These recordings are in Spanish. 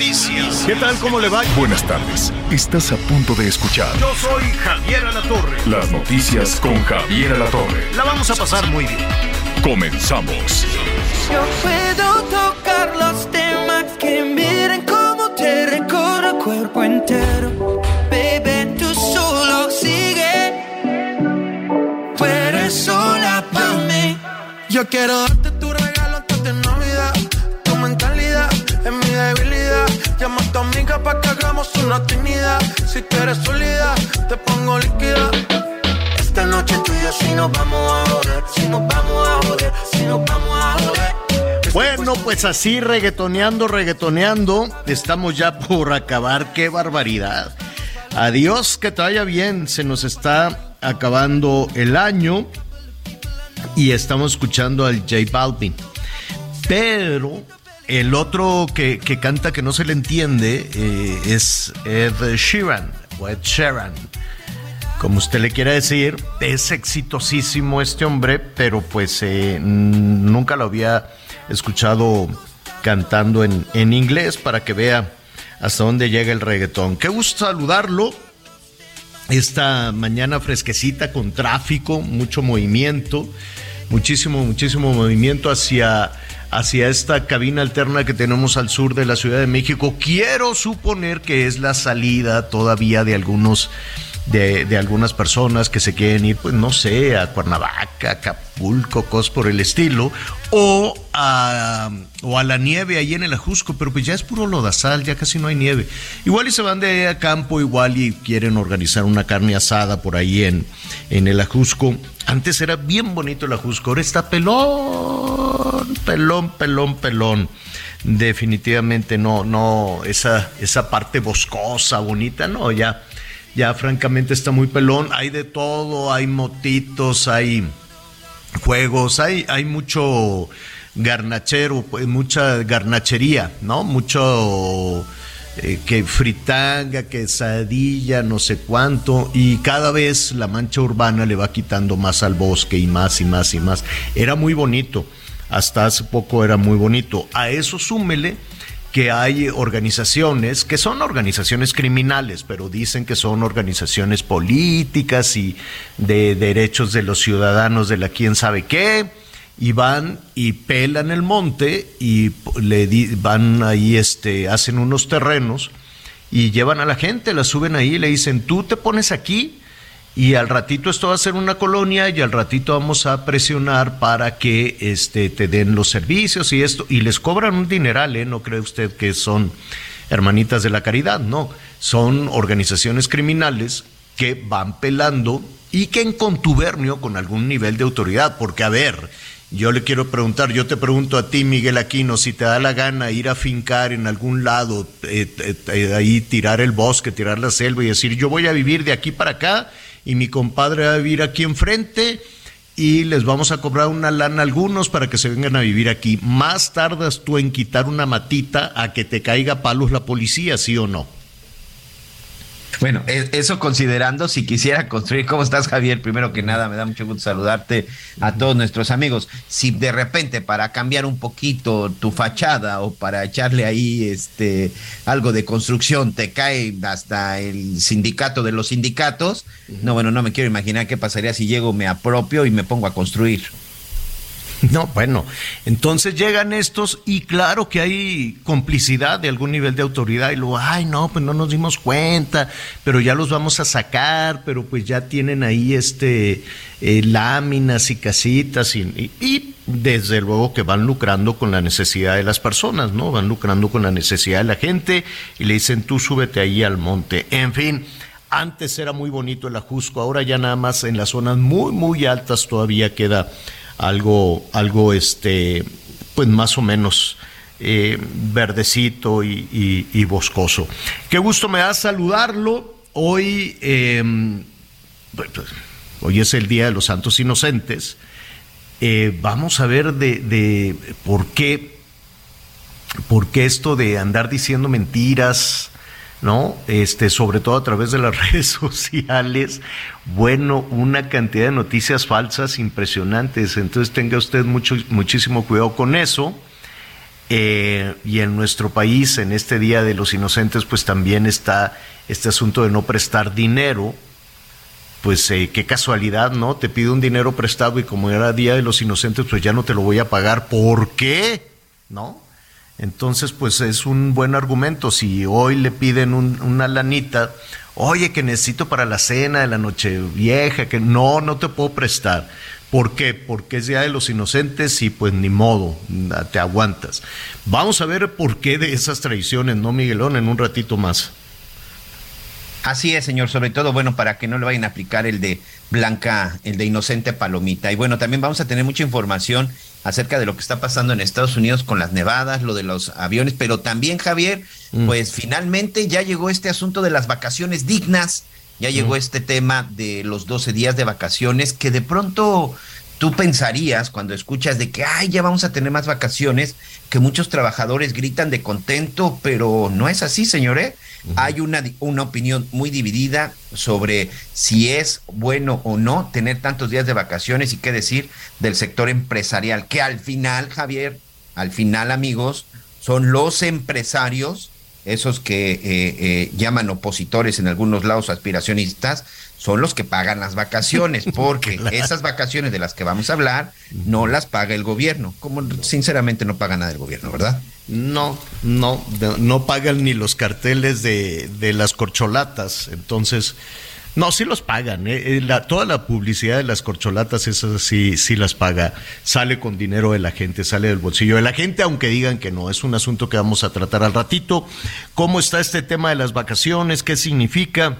Noticias. ¿Qué tal? ¿Cómo le va? Buenas tardes. Estás a punto de escuchar Yo soy Javier Alatorre. las noticias con Javier Alatorre. La vamos a pasar muy bien. Comenzamos. Yo puedo tocar los temas que miren cómo te recorro el cuerpo entero. Baby, tú solo sigue. Tú eres sola para mí. Yo quiero darte tu regalo antes de Navidad. A tu amiga para que hagamos una trinidad. Si tú eres sólida, te pongo líquida. Esta noche tú y yo si nos vamos a joder. Si nos vamos a joder. Si nos vamos a joder. Bueno, pues así reggaetoneando, reggaetoneando, estamos ya por acabar. ¡Qué barbaridad! Adiós, que te vaya bien. Se nos está acabando el año y estamos escuchando al J Balvin. Pero el otro que, que canta que no se le entiende eh, es Ed Sheeran o Ed Sheeran. Como usted le quiera decir, es exitosísimo este hombre, pero pues eh, nunca lo había escuchado cantando en, en inglés para que vea hasta dónde llega el reggaetón. Qué gusto saludarlo esta mañana fresquecita con tráfico, mucho movimiento, muchísimo, muchísimo movimiento hacia, hacia esta cabina alterna que tenemos al sur de la Ciudad de México. Quiero suponer que es la salida todavía de algunos de, algunas personas que se quieren ir, pues no sé, a Cuernavaca, Acapulco, cosas por el estilo, o a, o a la nieve ahí en el Ajusco, pero pues ya es puro lodazal, ya casi no hay nieve. Igual y se van de a campo, igual y quieren organizar una carne asada por ahí en, en el Ajusco. Antes era bien bonito el Ajusco, ahora está pelón, pelón, pelón, pelón. Definitivamente no, no, esa, esa parte boscosa, bonita, no, ya ya francamente está muy pelón. Hay de todo, hay motitos, hay juegos, hay, hay mucho garnachero, pues, mucha garnachería, ¿no? Mucho eh, que fritanga, quesadilla, no sé cuánto, y cada vez la mancha urbana le va quitando más al bosque y más y más y más. Era muy bonito, hasta hace poco era muy bonito. A eso súmele que hay organizaciones que son organizaciones criminales, pero dicen que son organizaciones políticas y de derechos de los ciudadanos de la quién sabe qué, y van y pelan el monte y le van ahí, este, hacen unos terrenos y llevan a la gente, la suben ahí y le dicen, tú te pones aquí y al ratito esto va a ser una colonia y al ratito vamos a presionar para que este te den los servicios y esto y les cobran un dineral, ¿eh? No cree usted que son hermanitas de la caridad, no, son organizaciones criminales que van pelando y que en contubernio con algún nivel de autoridad, porque a ver, yo le quiero preguntar, yo te pregunto a ti, Miguel Aquino, si te da la gana ir a fincar en algún lado, eh, eh, eh, ahí tirar el bosque, tirar la selva y decir, yo voy a vivir de aquí para acá y mi compadre va a vivir aquí enfrente y les vamos a cobrar una lana a algunos para que se vengan a vivir aquí. Más tardas tú en quitar una matita a que te caiga palos la policía, ¿sí o no? Bueno, e- eso considerando si quisiera construir, ¿cómo estás Javier? Primero que nada, me da mucho gusto saludarte a todos nuestros amigos. Si de repente para cambiar un poquito tu fachada o para echarle ahí este algo de construcción te cae hasta el sindicato de los sindicatos, no, bueno, no me quiero imaginar qué pasaría si llego, me apropio y me pongo a construir. No, bueno, entonces llegan estos y claro que hay complicidad de algún nivel de autoridad y luego, ay, no, pues no nos dimos cuenta, pero ya los vamos a sacar, pero pues ya tienen ahí este eh, láminas y casitas y, y- desde luego que van lucrando con la necesidad de las personas, ¿no? Van lucrando con la necesidad de la gente y le dicen, tú súbete ahí al monte. En fin. Antes era muy bonito el Ajusco, ahora ya nada más en las zonas muy, muy altas todavía queda algo, algo este, pues más o menos eh, verdecito y, boscoso. Qué gusto me da saludarlo. Hoy, em, pues, pues, hoy es el Día de los Santos Inocentes. Eh, vamos a ver de, por qué, por qué esto de andar diciendo mentiras, ¿no? Este, sobre todo a través de las redes sociales, bueno, una cantidad de noticias falsas impresionantes. Entonces tenga usted mucho, muchísimo cuidado con eso. Eh, y en nuestro país, en este Día de los Inocentes, pues también está este asunto de no prestar dinero. Pues eh, qué casualidad, ¿no? Te pido un dinero prestado y como era Día de los Inocentes, pues ya no te lo voy a pagar. ¿Por qué? ¿No? Entonces, pues es un buen argumento. Si hoy le piden una lanita, oye, que necesito para la cena de la noche vieja, que no, no te puedo prestar. ¿Por qué? Porque es Día de los Inocentes y pues ni modo, te aguantas. Vamos a ver por qué de esas tradiciones, ¿no, Miguelón? En un ratito más. Así es, señor, sobre todo, bueno, para que no le vayan a aplicar el de Blanca, el de Inocente Palomita. Y bueno, también vamos a tener mucha información acerca de lo que está pasando en Estados Unidos con las nevadas, lo de los aviones, pero también, Javier, mm. pues finalmente ya llegó este asunto de las vacaciones dignas ya llegó este tema de los 12 días de vacaciones que de pronto tú pensarías cuando escuchas de que, ay, ya vamos a tener más vacaciones, que muchos trabajadores gritan de contento, pero no es así, señores. ¿eh? Hay una, una opinión muy dividida sobre si es bueno o no tener tantos días de vacaciones y qué decir del sector empresarial, que al final, Javier, al final, amigos, son los empresarios esos que eh, eh, llaman opositores en algunos lados aspiracionistas, son los que pagan las vacaciones, porque esas vacaciones de las que vamos a hablar no las paga el gobierno, como sinceramente no paga nada el gobierno, ¿verdad? No, no, no pagan ni los carteles de, de las corcholatas, entonces no, sí los pagan. ¿eh? eh toda la publicidad de las corcholatas, esas sí, sí las paga. Sale con dinero de la gente, sale del bolsillo de la gente, aunque digan que no. Es un asunto que vamos a tratar al ratito. ¿Cómo está este tema de las vacaciones? ¿Qué significa?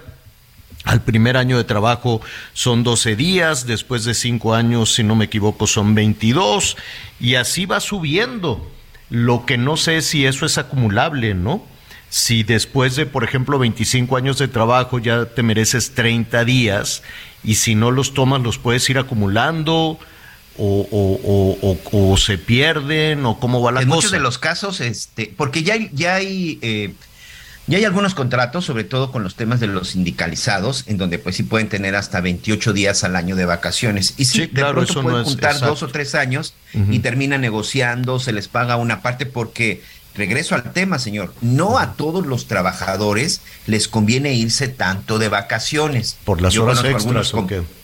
Al primer año de trabajo son 12 días, después de 5 años, si no me equivoco, son 22, y así va subiendo. Lo que no sé si eso es acumulable, ¿no? si después de, por ejemplo, 25 años de trabajo ya te mereces 30 días y si no los tomas los puedes ir acumulando o, se pierden o cómo va la en cosa. En muchos de los casos, este, porque ya hay, ya hay eh, ya hay algunos contratos, sobre todo con los temas de los sindicalizados, en donde pues sí pueden tener hasta 28 días al año de vacaciones. Y sí, de pronto pueden juntar dos o tres años y terminan negociando, se les paga una parte porque regreso al tema, señor, no a todos los trabajadores les conviene irse tanto de vacaciones. Por las horas extras.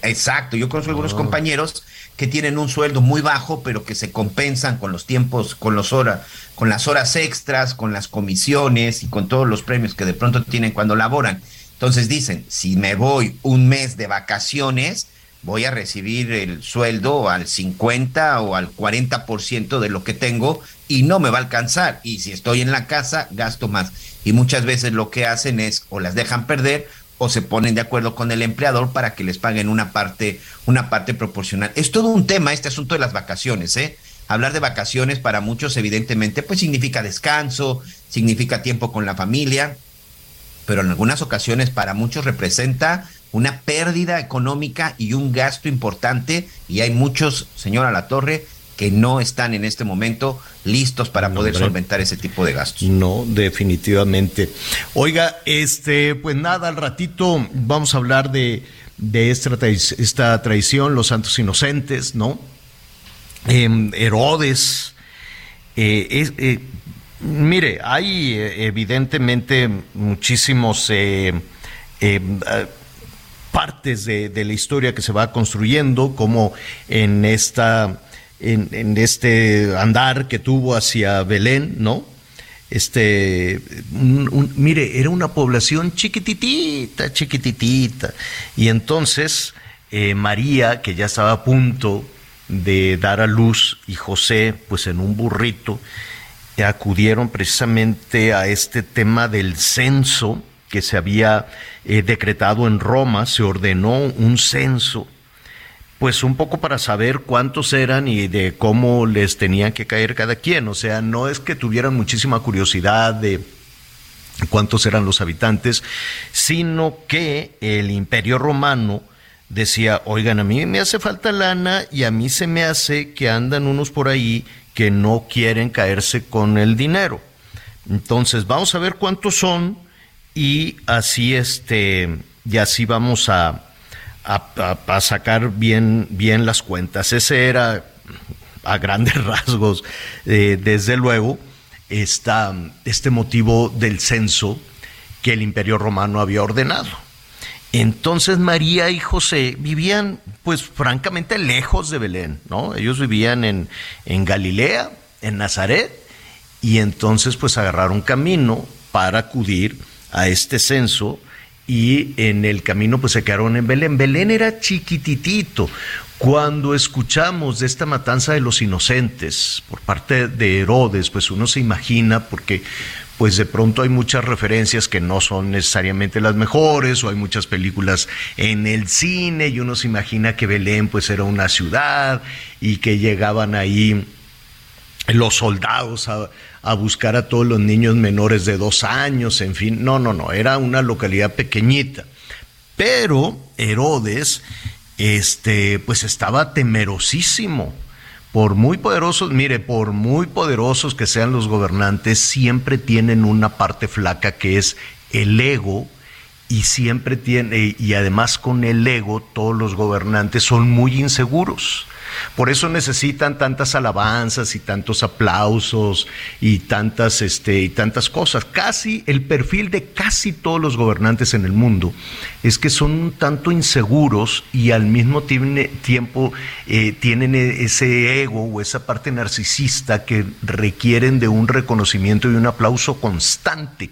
Exacto, yo conozco algunos ah. compañeros que tienen un sueldo muy bajo, pero que se compensan con los tiempos, con los horas, con las horas extras, con las comisiones y con todos los premios que de pronto tienen cuando laboran. Entonces dicen, si me voy un mes de vacaciones, voy a recibir el sueldo al 50 o al 40% de lo que tengo y no me va a alcanzar. Y si estoy en la casa, gasto más. Y muchas veces lo que hacen es o las dejan perder o se ponen de acuerdo con el empleador para que les paguen una parte, una parte proporcional. Es todo un tema este asunto de las vacaciones, ¿eh? Hablar de vacaciones para muchos, evidentemente, pues significa descanso, significa tiempo con la familia, pero en algunas ocasiones para muchos representa una pérdida económica y un gasto importante y hay muchos, señora La Torre, que no están en este momento listos para poder solventar ese tipo de gastos. No, definitivamente. Oiga, este, pues nada, al ratito vamos a hablar de, de esta, esta traición, los santos inocentes, ¿no? Em, Herodes. Eh, eh, mire, hay eh, evidentemente muchísimos em, partes de, de, la historia que se va construyendo, como en esta en, este andar que tuvo hacia Belén, ¿no? Este, mire, era una población chiquititita, chiquititita. Y entonces eh, María, que ya estaba a punto de dar a luz, y José, pues en un burrito, acudieron precisamente a este tema del censo que se había eh, decretado en Roma, se ordenó un censo pues un poco para saber cuántos eran y de cómo les tenían que caer cada quien. O sea, no es que tuvieran muchísima curiosidad de cuántos eran los habitantes, sino que el imperio romano decía, oigan, a mí me hace falta lana y a mí se me hace que andan unos por ahí que no quieren caerse con el dinero. Entonces, vamos a ver cuántos son y así este y así vamos a, a, sacar bien, bien las cuentas. Ese era a grandes rasgos, eh, desde luego, esta, este motivo del censo que el imperio romano había ordenado. Entonces María y José vivían, pues francamente, lejos de Belén, ¿no? Ellos vivían en, en Galilea, en Nazaret, y entonces pues agarraron camino para acudir a este censo y en el camino pues se quedaron en Belén. Belén era chiquititito. Cuando escuchamos de esta matanza de los inocentes por parte de Herodes, pues uno se imagina, porque pues de pronto hay muchas referencias que no son necesariamente las mejores, o hay muchas películas en el cine, y uno se imagina que Belén pues era una ciudad y que llegaban ahí los soldados a, a buscar a todos los niños menores de dos años, en fin, no, no, no, era una localidad pequeñita. Pero Herodes, este, pues estaba temerosísimo. Por muy poderosos, mire, por muy poderosos que sean los gobernantes, siempre tienen una parte flaca que es el ego y siempre tiene, y además con el ego todos los gobernantes son muy inseguros. Por eso necesitan tantas alabanzas y tantos aplausos y tantas, este, y tantas cosas. Casi el perfil de casi todos los gobernantes en el mundo es que son un tanto inseguros y al mismo tiempo eh, tienen e, ese ego o esa parte narcisista que requieren de un reconocimiento y un aplauso constante.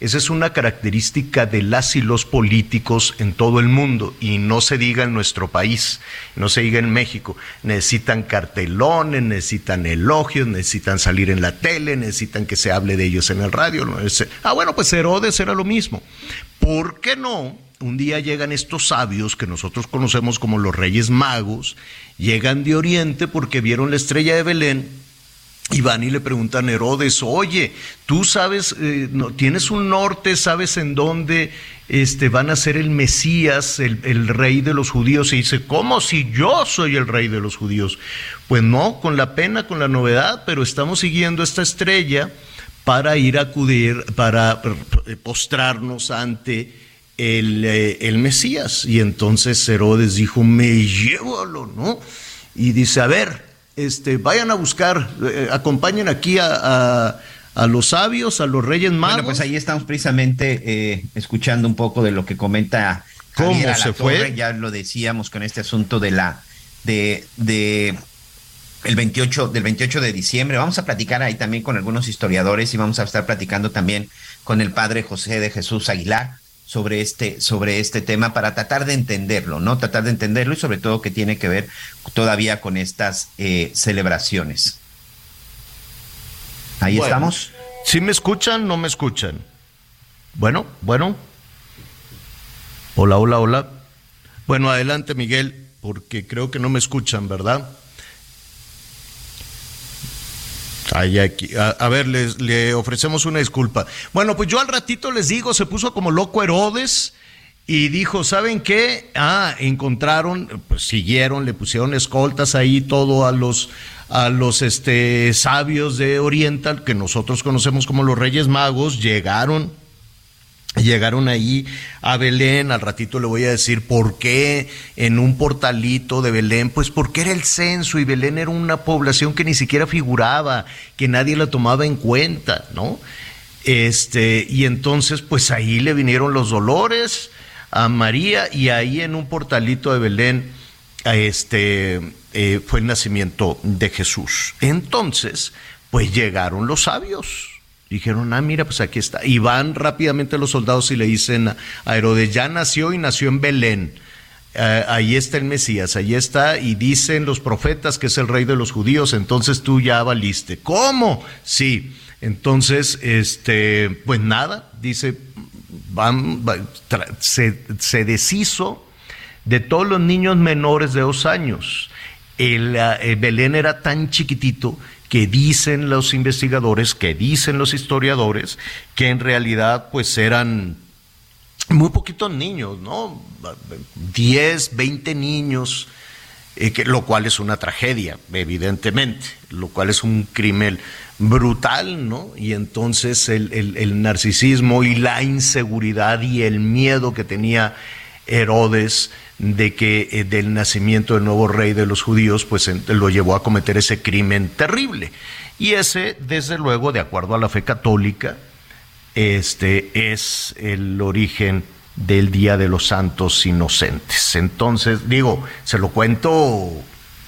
Esa es una característica de las y los políticos en todo el mundo y no se diga en nuestro país, no se diga en México. Necesitan cartelones, necesitan elogios, necesitan salir en la tele, necesitan que se hable de ellos en el radio. Ah, bueno, pues Herodes era lo mismo. ¿Por qué no? Un día llegan estos sabios que nosotros conocemos como los reyes magos, llegan de Oriente porque vieron la estrella de Belén y van y le preguntan a Herodes, oye, tú sabes, eh, no, tienes un norte, sabes en dónde este, van a ser el Mesías, el, el, rey de los judíos. Y dice, ¿cómo si yo soy el rey de los judíos? Pues no, con la pena, con la novedad, pero estamos siguiendo esta estrella para ir a acudir, para eh, postrarnos ante el, eh, el Mesías. Y entonces Herodes dijo, me llévalo, ¿no? Y dice, a ver, este, vayan a buscar, eh, acompañen aquí a, los sabios, a los reyes magos. Bueno, pues ahí estamos precisamente eh, escuchando un poco de lo que comenta ¿Cómo se fue? Ya lo decíamos con este asunto de la de, de el 28 del 28 de diciembre. Vamos a platicar ahí también con algunos historiadores y vamos a estar platicando también con el padre José de Jesús Aguilar sobre este, sobre este tema para tratar de entenderlo, ¿no? Tratar de entenderlo y sobre todo que tiene que ver todavía con estas eh, celebraciones. Ahí estamos. ¿Sí me escuchan? ¿No me escuchan? Bueno, bueno. Hola, hola, hola. Bueno, adelante Miguel, porque creo que no me escuchan, ¿verdad? Aquí. A, ver, les, le ofrecemos una disculpa. Bueno, pues yo al ratito les digo, se puso como loco Herodes y dijo, ¿saben qué? Ah, encontraron, pues siguieron, le pusieron escoltas ahí todo a los a los este sabios de Oriental que nosotros conocemos como los Reyes Magos, llegaron Llegaron ahí a Belén, al ratito le voy a decir por qué en un portalito de Belén, pues porque era el censo y Belén era una población que ni siquiera figuraba, que nadie la tomaba en cuenta, ¿no? Este, y entonces pues ahí le vinieron los dolores a María y ahí en un portalito de Belén este, eh, fue el nacimiento de Jesús. Entonces, pues llegaron los sabios Dijeron, ah, mira, pues aquí está. Y van rápidamente los soldados y le dicen a Herodes, ya nació y nació en Belén. Eh, ahí está el Mesías, ahí está, y dicen los profetas que es el rey de los judíos, entonces tú ya valiste. ¿Cómo? Sí. Entonces, este, pues nada, dice, van, se, se deshizo de todos los niños menores de dos años. El, eh, Belén era tan chiquitito que dicen los investigadores, que dicen los historiadores, que en realidad pues eran muy poquitos niños, ¿no? 10, 20 niños, eh, lo cual es una tragedia, evidentemente, lo cual es un crimen brutal, ¿no? Y entonces el narcisismo y la inseguridad y el miedo que tenía Herodes de que eh, del nacimiento del nuevo rey de los judíos, pues lo llevó a cometer ese crimen terrible. Y ese, desde luego, de acuerdo a la fe católica, este es el origen del Día de los Santos Inocentes. Entonces, digo, se lo cuento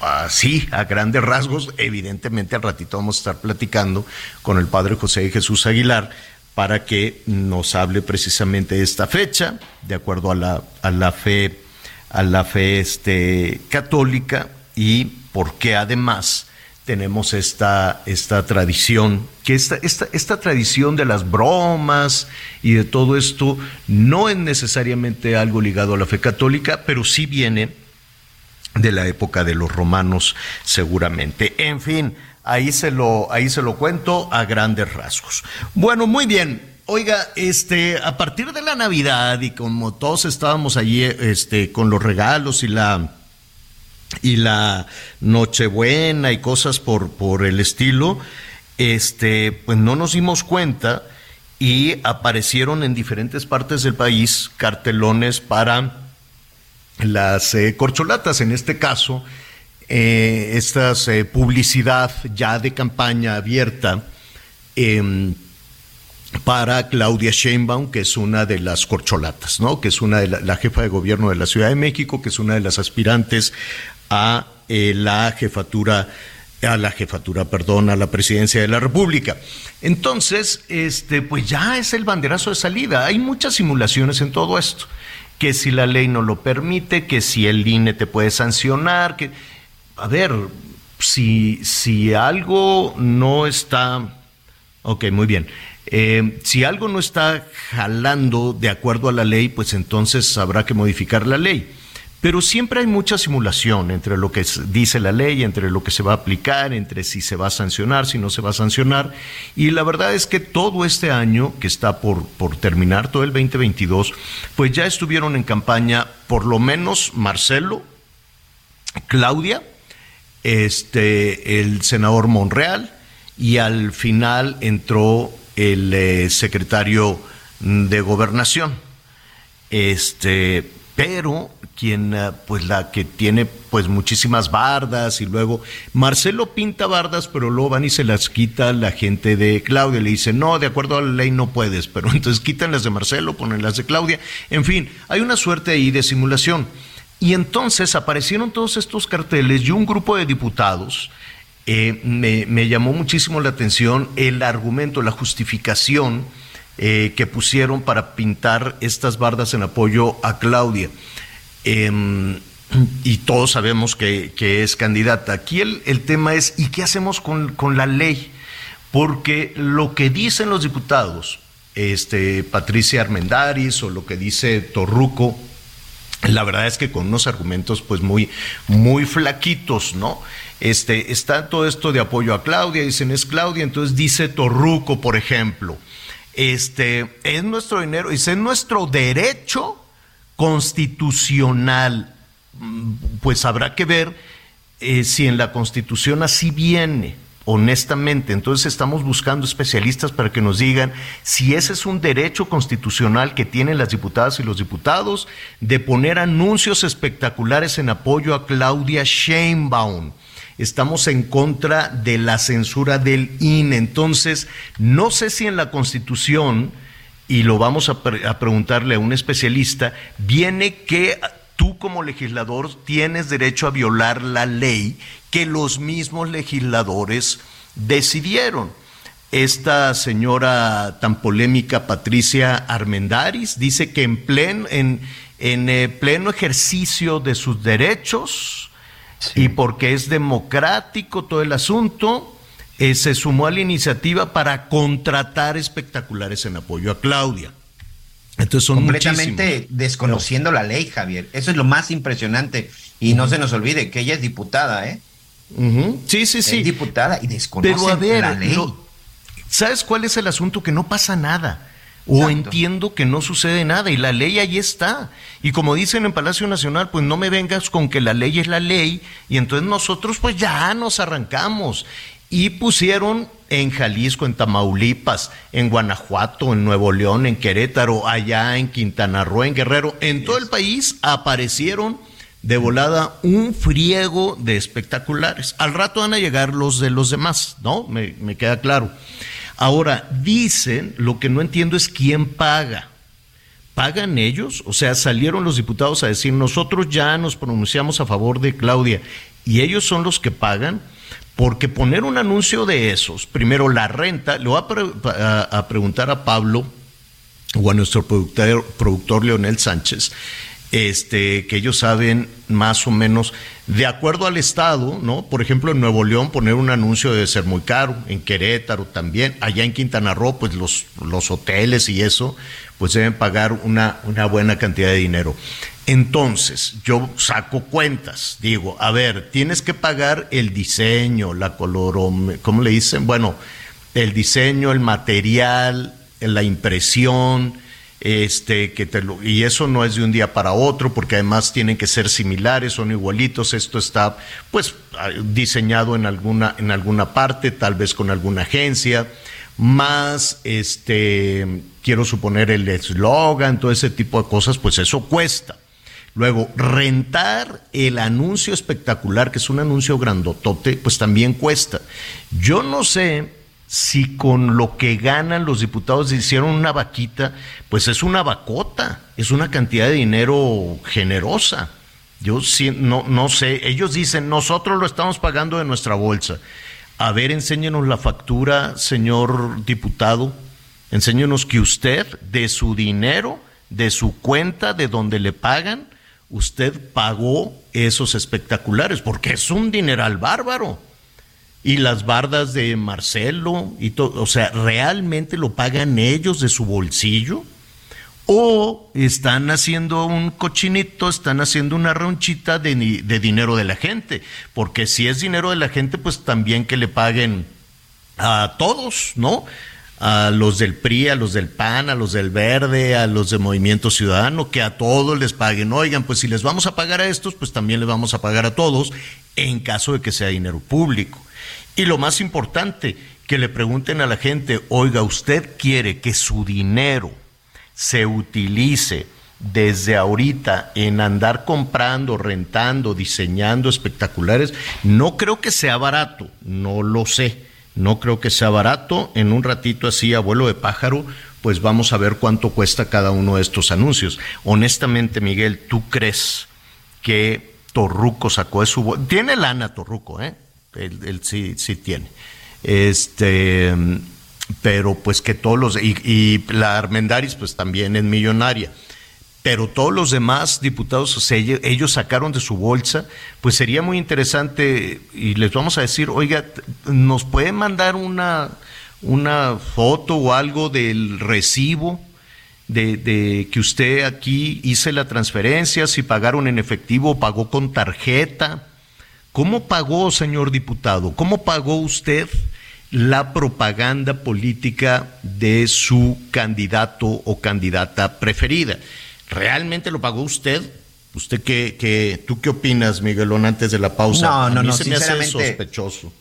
así, a grandes rasgos. Evidentemente, al ratito vamos a estar platicando con el Padre José Jesús Aguilar para que nos hable precisamente de esta fecha, de acuerdo a la, a la fe a la fe este, católica y porque además tenemos esta, esta tradición, que esta, esta, esta tradición de las bromas y de todo esto no es necesariamente algo ligado a la fe católica, pero sí viene de la época de los romanos seguramente. En fin, ahí se lo, ahí se lo cuento a grandes rasgos. Bueno, muy bien. Oiga, este, a partir de la Navidad y como todos estábamos allí, este, con los regalos y la y la Nochebuena y cosas por, por el estilo, este, pues no nos dimos cuenta y aparecieron en diferentes partes del país cartelones para las eh, corcholatas, en este caso, eh, esta eh, publicidad ya de campaña abierta. Para Claudia Sheinbaum, que es una de las corcholatas, ¿no? Que es una de la, jefa de gobierno de la Ciudad de México, que es una de las aspirantes a eh, la jefatura a la jefatura, perdón, a la presidencia de la República. Entonces, este, pues ya es el banderazo de salida. Hay muchas simulaciones en todo esto. Que si la ley no lo permite, que si el INE te puede sancionar, que a ver, si, si algo no está. Ok, muy bien. Eh, si algo no está jalando de acuerdo a la ley, pues entonces habrá que modificar la ley. Pero siempre hay mucha simulación entre lo que dice la ley, entre lo que se va a aplicar, entre si se va a sancionar, si no se va a sancionar. Y la verdad es que todo este año que está por, por terminar, todo el 2022, pues ya estuvieron en campaña por lo menos Marcelo, Claudia, este, el senador Monreal, y al final entró el eh, secretario de gobernación. Este, pero quien eh, pues la que tiene pues muchísimas bardas y luego Marcelo pinta bardas pero luego van y se las quita la gente de Claudia. Le dice no de acuerdo a la ley no puedes pero entonces quitan las de Marcelo ponen las de Claudia. En fin hay una suerte ahí de simulación. Y entonces aparecieron todos estos carteles y un grupo de diputados eh, me, llamó muchísimo la atención el argumento, la justificación eh, que pusieron para pintar estas bardas en apoyo a Claudia. Em, y todos sabemos que, es candidata. Aquí el, tema es, ¿y qué hacemos con, con, la ley? Porque lo que dicen los diputados, este, Patricia Armendaris o lo que dice Torruco, la verdad es que con unos argumentos pues muy, muy flaquitos, ¿no? Este, está todo esto de apoyo a Claudia, dicen es Claudia, entonces dice Torruco, por ejemplo, este, es nuestro dinero, es nuestro derecho constitucional. Mm, pues habrá que ver eh, si en la constitución así viene honestamente. Entonces estamos buscando especialistas para que nos digan si ese es un derecho constitucional que tienen las diputadas y los diputados de poner anuncios espectaculares en apoyo a Claudia Sheinbaum estamos en contra de la censura del INE. Entonces, no sé si en la Constitución, y lo vamos a, preguntarle a un especialista, viene que tú como legislador tienes derecho a violar la ley que los mismos legisladores decidieron. Esta señora tan polémica, Patricia Armendaris, dice que en en, en eh, pleno ejercicio de sus derechos, y porque es democrático todo el asunto, eh, se sumó a la iniciativa para contratar espectaculares en apoyo a Claudia. Entonces son completamente muchísimos. desconociendo la ley, Javier. Eso es lo más impresionante. Y no se nos olvide que ella es diputada, ¿eh? Sí, sí, sí. Es diputada y desconoce la ley. lo- ¿sabes cuál es el asunto? Que no pasa nada. O entiendo que no sucede nada y la ley ahí está. Y como dicen en Palacio Nacional, pues no me vengas con que la ley es la ley y entonces nosotros pues ya nos arrancamos. Y pusieron en Jalisco, en Tamaulipas, en Guanajuato, en Nuevo León, en Querétaro, allá en Quintana Roo, en Guerrero, en todo el país aparecieron de volada un friego de espectaculares. Al rato van a llegar los de los demás, ¿no? Me, me queda claro. Ahora, dicen, lo que no entiendo es quién paga. ¿Pagan ellos? O sea, salieron los diputados a decir, nosotros ya nos pronunciamos a favor de Claudia y ellos son los que pagan. Porque poner un anuncio de esos, primero la renta, le voy a, a preguntar a Pablo o a nuestro productor, productor Leonel Sánchez, este, que ellos saben más o menos, de acuerdo al Estado, ¿no? Por ejemplo, en Nuevo León poner un anuncio debe ser muy caro, en Querétaro también, allá en Quintana Roo, pues los, los hoteles y eso, pues deben pagar una, una buena cantidad de dinero. Entonces, yo saco cuentas, digo, a ver, tienes que pagar el diseño, la colorom, ¿cómo le dicen? Bueno, el diseño, el material, la impresión, este, que te lo- y eso no es de un día para otro, porque además tienen que ser similares, son igualitos, esto está pues ah, diseñado en alguna, en alguna parte, tal vez con alguna agencia, más este, quiero suponer el eslogan, todo ese tipo de cosas, pues eso cuesta. Luego, rentar el anuncio espectacular, que es un anuncio grandotote, pues también cuesta. Yo no sé si con lo que ganan los diputados hicieron una vaquita, pues es una vacota, es una cantidad de dinero generosa. Yo no, no sé, ellos dicen, nosotros lo estamos pagando de nuestra bolsa. A ver, enséñenos la factura, señor diputado. Enséñenos que usted, de su dinero, de su cuenta, de donde le pagan, usted pagó esos espectaculares, porque es un dineral bárbaro. Y las bardas de Marcelo, y todo, o sea, ¿realmente lo pagan ellos de su bolsillo? ¿O están haciendo un cochinito, están haciendo una ronchita de, de dinero de la gente? Porque si es dinero de la gente, pues también que le paguen a todos, ¿no? A los del PRI, a los del PAN, a los del Verde, a los de Movimiento Ciudadano, que a todos les paguen. Oigan, pues si les vamos a pagar a estos, pues también les vamos a pagar a todos, en caso de que sea dinero público. Y lo más importante, que le pregunten a la gente, oiga, ¿usted quiere que su dinero se utilice desde ahorita en andar comprando, rentando, diseñando espectaculares, no creo que sea barato, no lo sé, no creo que sea barato. En un ratito así, abuelo de pájaro, pues vamos a ver cuánto cuesta cada uno de estos anuncios. Honestamente, Miguel, ¿tú crees que Torruco sacó de su... Tiene lana Torruco, ¿eh? Él, sí, tiene. Este, pero pues que todos los... Y, la Armendaris pues también es millonaria. Pero todos los demás diputados, ellos, sacaron de su bolsa, pues sería muy interesante y les vamos a decir, oiga, ¿nos puede mandar una, una foto o algo del recibo? de, de que usted aquí hice la transferencia, si pagaron en efectivo o pagó con tarjeta. ¿Cómo pagó, señor diputado? ¿Cómo pagó usted la propaganda política de su candidato o candidata preferida? ¿Realmente lo pagó usted? ¿Usted qué, qué, tú qué opinas, Miguelón, antes de la pausa? No, no, A mí no, se me hace sinceramente- sospechoso.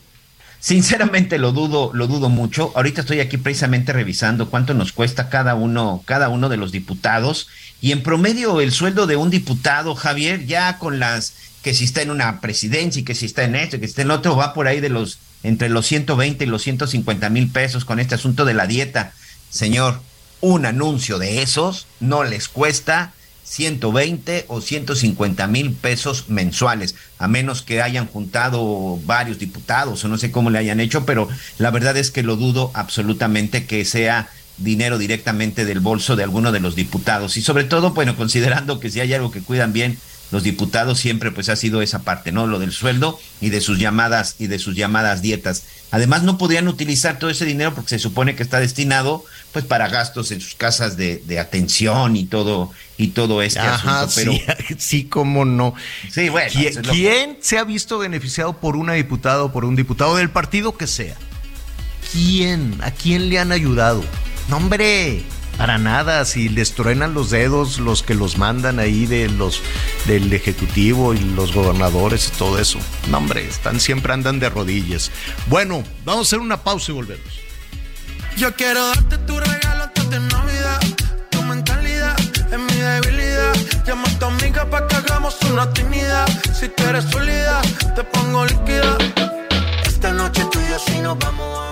Sinceramente lo dudo, lo dudo mucho. Ahorita estoy aquí precisamente revisando cuánto nos cuesta cada uno, cada uno de los diputados. Y en promedio el sueldo de un diputado, Javier, ya con las que si está en una presidencia y que si está en esto y que si está en otro, va por ahí de los entre los 120 y los 150 mil pesos con este asunto de la dieta. Señor, un anuncio de esos no les cuesta 120 o 150 mil pesos mensuales, a menos que hayan juntado varios diputados o no sé cómo le hayan hecho, pero la verdad es que lo dudo absolutamente que sea dinero directamente del bolso de alguno de los diputados. Y sobre todo, bueno, considerando que si hay algo que cuidan bien los diputados siempre pues ha sido esa parte, ¿no? Lo del sueldo y de sus llamadas y de sus llamadas dietas. Además, no podían utilizar todo ese dinero porque se supone que está destinado pues para gastos en sus casas de, de atención y todo y todo este Ajá, asunto. Pero sí, sí, cómo no. Sí, bueno, ¿Quién, lo- se ha visto beneficiado por una diputada o por un diputado del partido que sea? ¿Quién? ¿A quién le han ayudado? No, hombre, para nada. Si les truenan los dedos los que los mandan ahí de los del ejecutivo y los gobernadores y todo eso. No, hombre, están siempre andan de rodillas. Bueno, vamos a hacer una pausa y volvemos. Yo quiero darte tu regalo antes de Navidad. Tu mentalidad es mi debilidad. Llama a tu amiga para que hagamos una actividad. Si tú eres sólida, te pongo líquida. Esta noche tú y yo sí nos vamos a.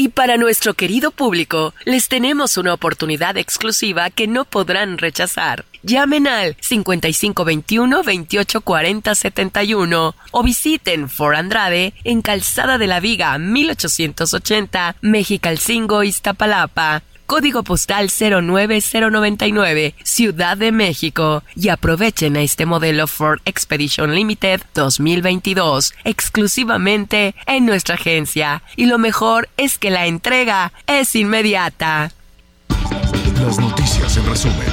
Y para nuestro querido público, les tenemos una oportunidad exclusiva que no podrán rechazar. Llamen al 5521 2840 71 o visiten For Andrade en Calzada de la Viga 1880, Mexicalcingo, Iztapalapa. Código postal 09099, Ciudad de México. Y aprovechen a este modelo Ford Expedition Limited 2022 exclusivamente en nuestra agencia. Y lo mejor es que la entrega es inmediata. Las noticias en resumen.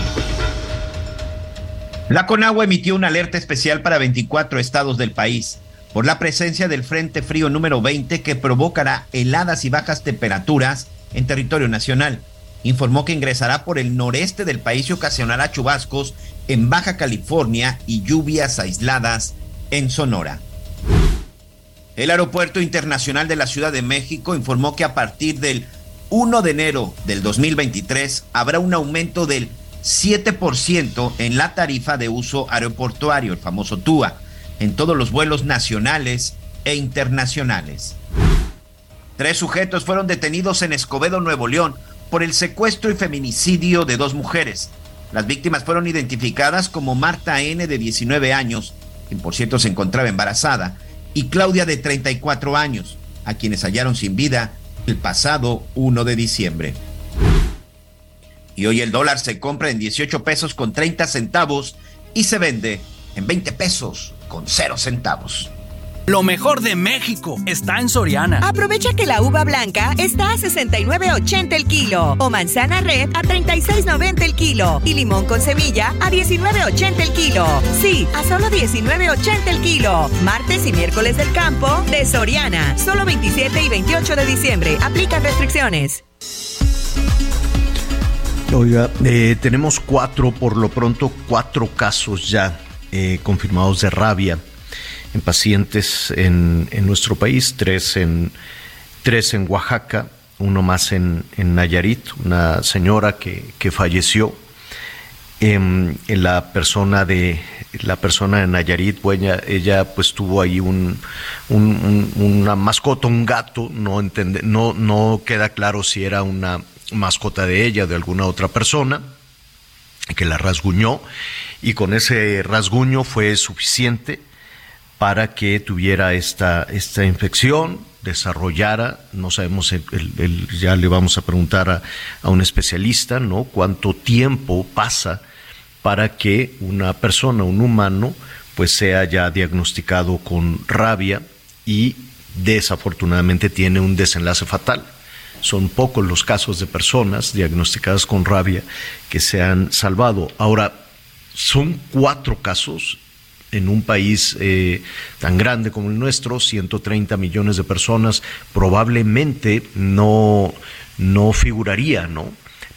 La Conagua emitió una alerta especial para 24 estados del país por la presencia del Frente Frío número 20 que provocará heladas y bajas temperaturas en territorio nacional. Informó que ingresará por el noreste del país y ocasionará chubascos en Baja California y lluvias aisladas en Sonora. El Aeropuerto Internacional de la Ciudad de México informó que a partir del 1 de enero del 2023 habrá un aumento del 7% en la tarifa de uso aeroportuario, el famoso TUA, en todos los vuelos nacionales e internacionales. Tres sujetos fueron detenidos en Escobedo, Nuevo León, por el secuestro y feminicidio de dos mujeres. Las víctimas fueron identificadas como Marta N. de 19 años, quien por cierto se encontraba embarazada, y Claudia de 34 años, a quienes hallaron sin vida el pasado 1 de diciembre. Y hoy el dólar se compra en 18 pesos con 30 centavos y se vende en 20 pesos con 0 centavos. Lo mejor de México está en Soriana. Aprovecha que la uva blanca está a 69.80 el kilo o manzana red a 36.90 el kilo y limón con semilla a 19.80 el kilo. Sí, a solo 19.80 el kilo. Martes y miércoles del campo de Soriana. Solo 27 y 28 de diciembre. Aplican restricciones. Oiga, eh, tenemos cuatro, por lo pronto, cuatro casos ya eh, confirmados de rabia en pacientes en, en, nuestro país, tres en, tres en Oaxaca, uno más en, en Nayarit, una señora que, que falleció. En, en, la persona de la persona de Nayarit, bueno, ella pues tuvo ahí un, un, un, una mascota, un gato, no entiende, no, no queda claro si era una mascota de ella, de alguna otra persona, que la rasguñó, y con ese rasguño fue suficiente para que tuviera esta, esta infección, desarrollara, no sabemos, el, ya le vamos a preguntar a, a, un especialista, ¿no? Cuánto tiempo pasa para que una persona, un humano, pues sea ya diagnosticado con rabia y desafortunadamente tiene un desenlace fatal. Son pocos los casos de personas diagnosticadas con rabia que se han salvado. Ahora, son cuatro casos en un país eh, tan grande como el nuestro, 130 millones de personas, probablemente no, no figuraría, ¿no?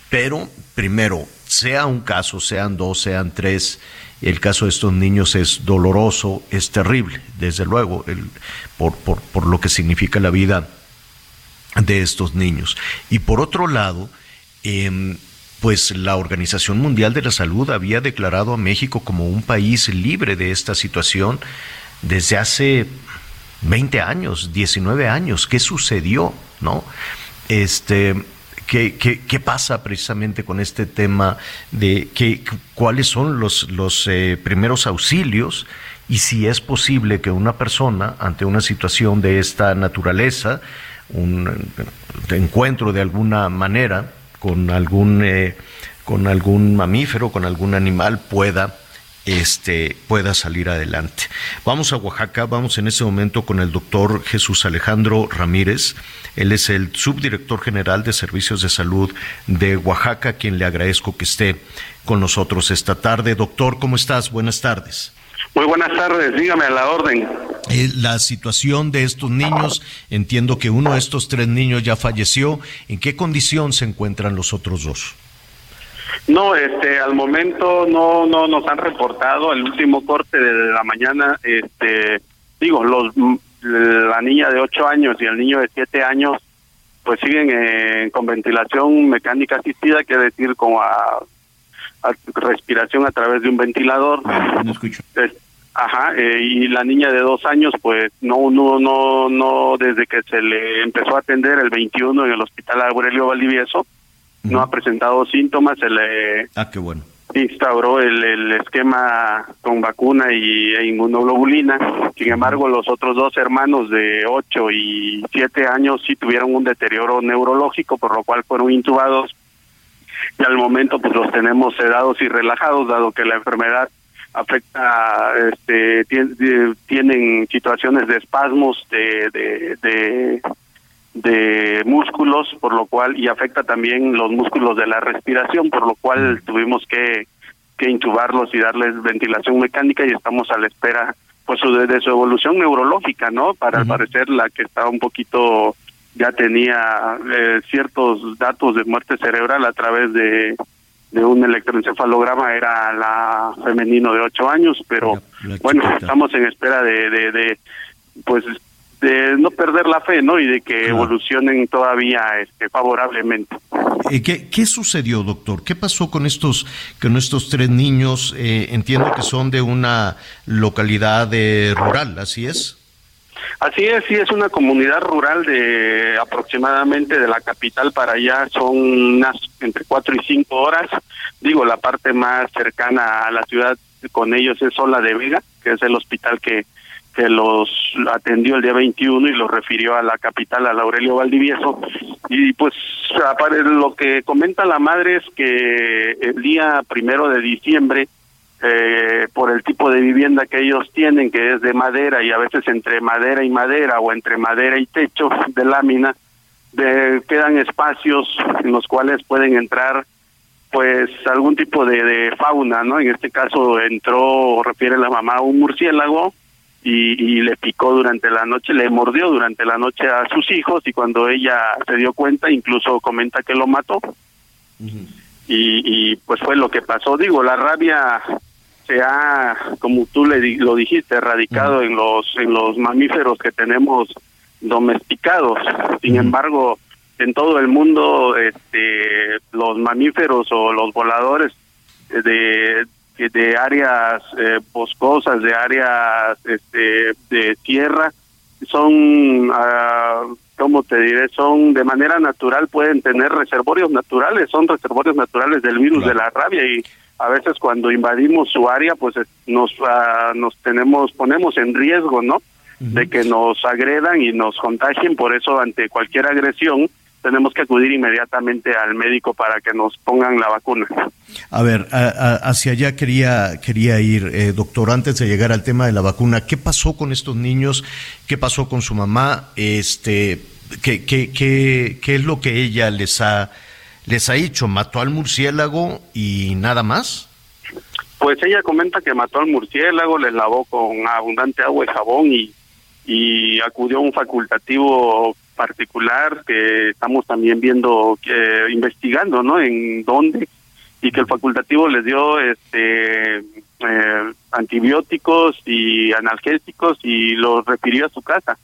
Pero, primero, sea un caso, sean dos, sean tres, el caso de estos niños es doloroso, es terrible, desde luego, el, por, por, por lo que significa la vida de estos niños. Y por otro lado, eh, pues la Organización Mundial de la Salud había declarado a México como un país libre de esta situación desde hace 20 años, 19 años. ¿Qué sucedió? ¿No? este, ¿qué, pasa precisamente con este tema de que, cuáles son los, los eh, primeros auxilios y si es posible que una persona ante una situación de esta naturaleza, un encuentro de alguna manera con algún, eh, con algún mamífero, con algún animal, pueda este, pueda salir adelante. Vamos a Oaxaca, vamos en este momento con el doctor Jesús Alejandro Ramírez. Él es el subdirector general de Servicios de Salud de Oaxaca, quien le agradezco que esté con nosotros esta tarde. Doctor, ¿cómo estás? Buenas tardes. Muy buenas tardes, dígame a la orden. Eh, la situación de estos niños, entiendo que uno de estos tres niños ya falleció. ¿En qué condición se encuentran los otros dos? No, este, al momento no, no nos han reportado el último corte de la mañana. Este, digo, los, la niña de 8 años y el niño de 7 años, pues siguen eh, con ventilación mecánica asistida, quiere decir con a respiración a través de un ventilador. No escucho. ajá, eh, y la niña de dos años, pues no, no, no, no, desde que se le empezó a atender el 21 en el hospital Aurelio Valdivieso, no ha presentado síntomas, se le ah, qué bueno. instauró el, el esquema con vacuna y e inmunoglobulina. Sin embargo, los otros dos hermanos de 8 y 7 años sí tuvieron un deterioro neurológico, por lo cual fueron intubados y al momento pues los tenemos sedados y relajados dado que la enfermedad afecta este tienen situaciones de espasmos de, de, de de músculos, por lo cual, y afecta también los músculos de la respiración, por lo cual tuvimos que, que intubarlos y darles ventilación mecánica y estamos a la espera pues de, de su evolución neurológica, ¿no? Para al parecer la que estaba un poquito ya tenía eh, ciertos datos de muerte cerebral a través de, de un electroencefalograma, era la femenino de 8 años, pero bueno, estamos en espera de, de, de, pues de no perder la fe, ¿no? Y de que evolucionen todavía este, favorablemente. ¿Qué, ¿Qué sucedió, doctor? ¿Qué pasó con estos, con estos tres niños? Eh, entiendo que son de una localidad eh, rural, ¿así es? Así es, sí, es una comunidad rural de aproximadamente de la capital para allá, son unas entre cuatro y cinco horas. Digo, la parte más cercana a la ciudad con ellos es Sola de Vega, que es el hospital que, que los atendió el día 21 y los refirió a la capital, a Aurelio Valdivieso. Y pues lo que comenta la madre es que el día primero de diciembre, eh, por el tipo de vivienda que ellos tienen, que es de madera y a veces entre madera y madera o entre madera y techo de lámina, de, quedan espacios en los cuales pueden entrar pues algún tipo de, de fauna, ¿no? En este caso entró, refiere la mamá, un murciélago y, y, le picó durante la noche, le mordió durante la noche a sus hijos y cuando ella se dio cuenta incluso comenta que lo mató. y, y pues fue lo que pasó. Digo, la rabia se ha, como tú le lo dijiste, erradicado en los en los mamíferos que tenemos domesticados. Sin embargo, en todo el mundo, este, los mamíferos o los voladores de de áreas eh, boscosas, de áreas este, de tierra, son, uh, ¿cómo te diré? Son de manera natural, pueden tener reservorios naturales, son reservorios naturales del virus de la rabia y a veces cuando invadimos su área, pues nos, uh, nos tenemos, ponemos en riesgo, ¿no? De que nos agredan y nos contagien, por eso ante cualquier agresión, tenemos que acudir inmediatamente al médico para que nos pongan la vacuna. A ver, hacia allá quería, quería ir, eh, doctor, antes de llegar al tema de la vacuna, ¿qué pasó con estos niños? ¿Qué pasó con su mamá? Este, ¿qué, qué, qué, qué es lo que ella les ha, les ha hecho? ¿Mató al murciélago y nada más? Pues ella comenta que mató al murciélago, le lavó con abundante agua y jabón y, y acudió a un facultativo particular que estamos también viendo, investigando, ¿no? En dónde y que el facultativo les dio este eh, antibióticos y analgésicos y los refirió a su casa.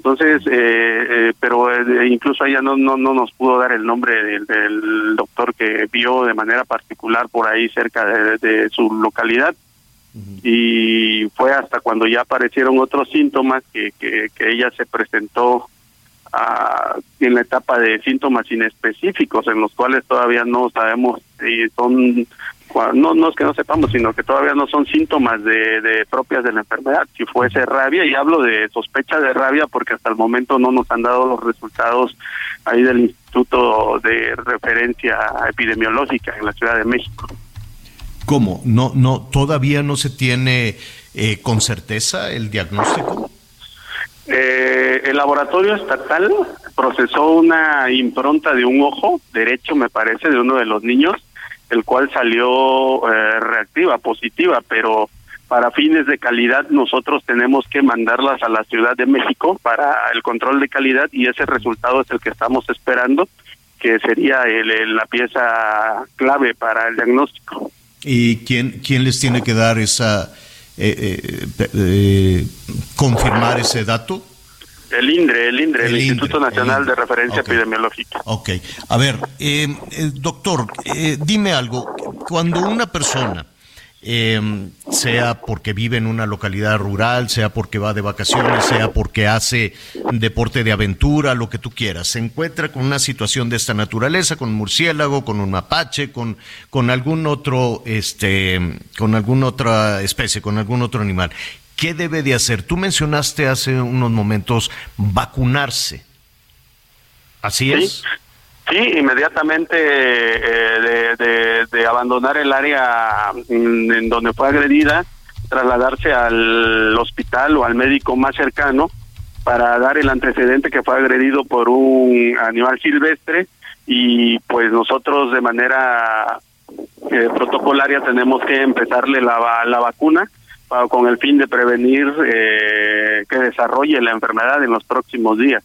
Entonces, eh, eh, pero incluso ella no, no, no nos pudo dar el nombre del, doctor que vio de manera particular por ahí cerca de, su localidad. Y fue hasta cuando ya aparecieron otros síntomas que, que, que ella se presentó ah, en la etapa de síntomas inespecíficos, en los cuales todavía no sabemos si son no, no es que no sepamos, sino que todavía no son síntomas de, de, propias de la enfermedad. Si fuese rabia, y hablo de sospecha de rabia porque hasta el momento no nos han dado los resultados ahí del Instituto de Referencia Epidemiológica en la Ciudad de México. ¿Cómo? ¿No, no, ¿Todavía no se tiene eh, con certeza el diagnóstico? Eh, el laboratorio estatal procesó una impronta de un ojo derecho, me parece, de uno de los niños, el cual salió eh, reactiva, positiva, pero para fines de calidad nosotros tenemos que mandarlas a la Ciudad de México para el control de calidad y ese resultado es el que estamos esperando, que sería el, la pieza clave para el diagnóstico. ¿Y quién, quién les tiene que dar esa, eh, eh, confirmar ese dato? El INDRE, el INDRE, el, Instituto Nacional de Referencia Epidemiológica. Ok. A ver, eh, eh doctor, eh, dime algo. Cuando una persona, eh, sea porque vive en una localidad rural, sea porque va de vacaciones, sea porque hace deporte de aventura, lo que tú quieras, se encuentra con una situación de esta naturaleza, con un murciélago, con un mapache, con, con algún otro, este, con alguna otra especie, con algún otro animal ¿Qué debe de hacer? Tú mencionaste hace unos momentos vacunarse. ¿Así es? Sí, inmediatamente eh, de, abandonar el área mm, en donde fue agredida, trasladarse al hospital o al médico más cercano para dar el antecedente que fue agredido por un animal silvestre y pues nosotros de manera eh, protocolaria tenemos que empezarle la, la vacuna con el fin de prevenir eh, que desarrolle la enfermedad en los próximos días.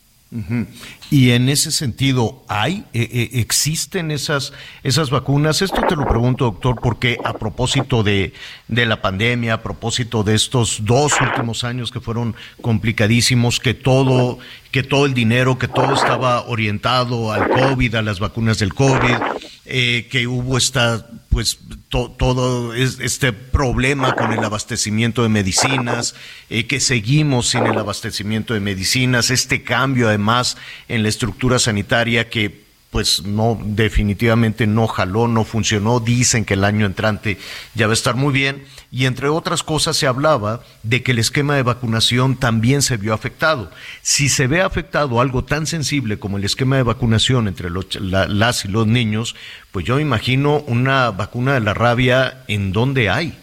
Y en ese sentido, ¿hay, eh, eh, existen esas, esas vacunas? Esto te lo pregunto, doctor, porque a propósito de, de la pandemia, a propósito de estos dos últimos años que fueron complicadísimos, que todo, que todo el dinero, que todo estaba orientado al COVID, a las vacunas del COVID, eh, que hubo esta, pues, todo este problema con el abastecimiento de medicinas, eh, que seguimos sin el abastecimiento de medicinas, este cambio además en la estructura sanitaria que pues no, definitivamente no jaló, no funcionó. Dicen que el año entrante ya va a estar muy bien. Y entre otras cosas se hablaba de que el esquema de vacunación también se vio afectado. Si se ve afectado algo tan sensible como el esquema de vacunación entre los, las y los niños, pues yo imagino una vacuna de la rabia en dónde hay.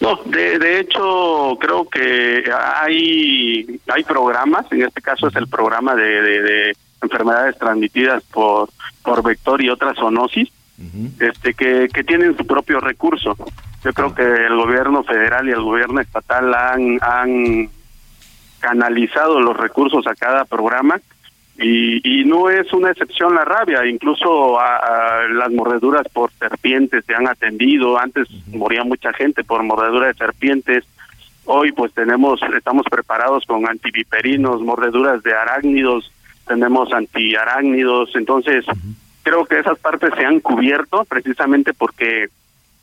No, de, de hecho creo que hay hay programas, en este caso es el programa de enfermedades transmitidas por, por vector y otras zoonosis, este, que, que tienen su propio recurso. Yo creo que el gobierno federal y el gobierno estatal han, han canalizado los recursos a cada programa y, y no es una excepción la rabia, incluso a, las mordeduras por serpientes se han atendido, antes moría mucha gente por mordedura de serpientes, hoy pues tenemos, estamos preparados con antiviperinos, mordeduras de arácnidos, tenemos antiarácnidos, entonces creo que esas partes se han cubierto precisamente porque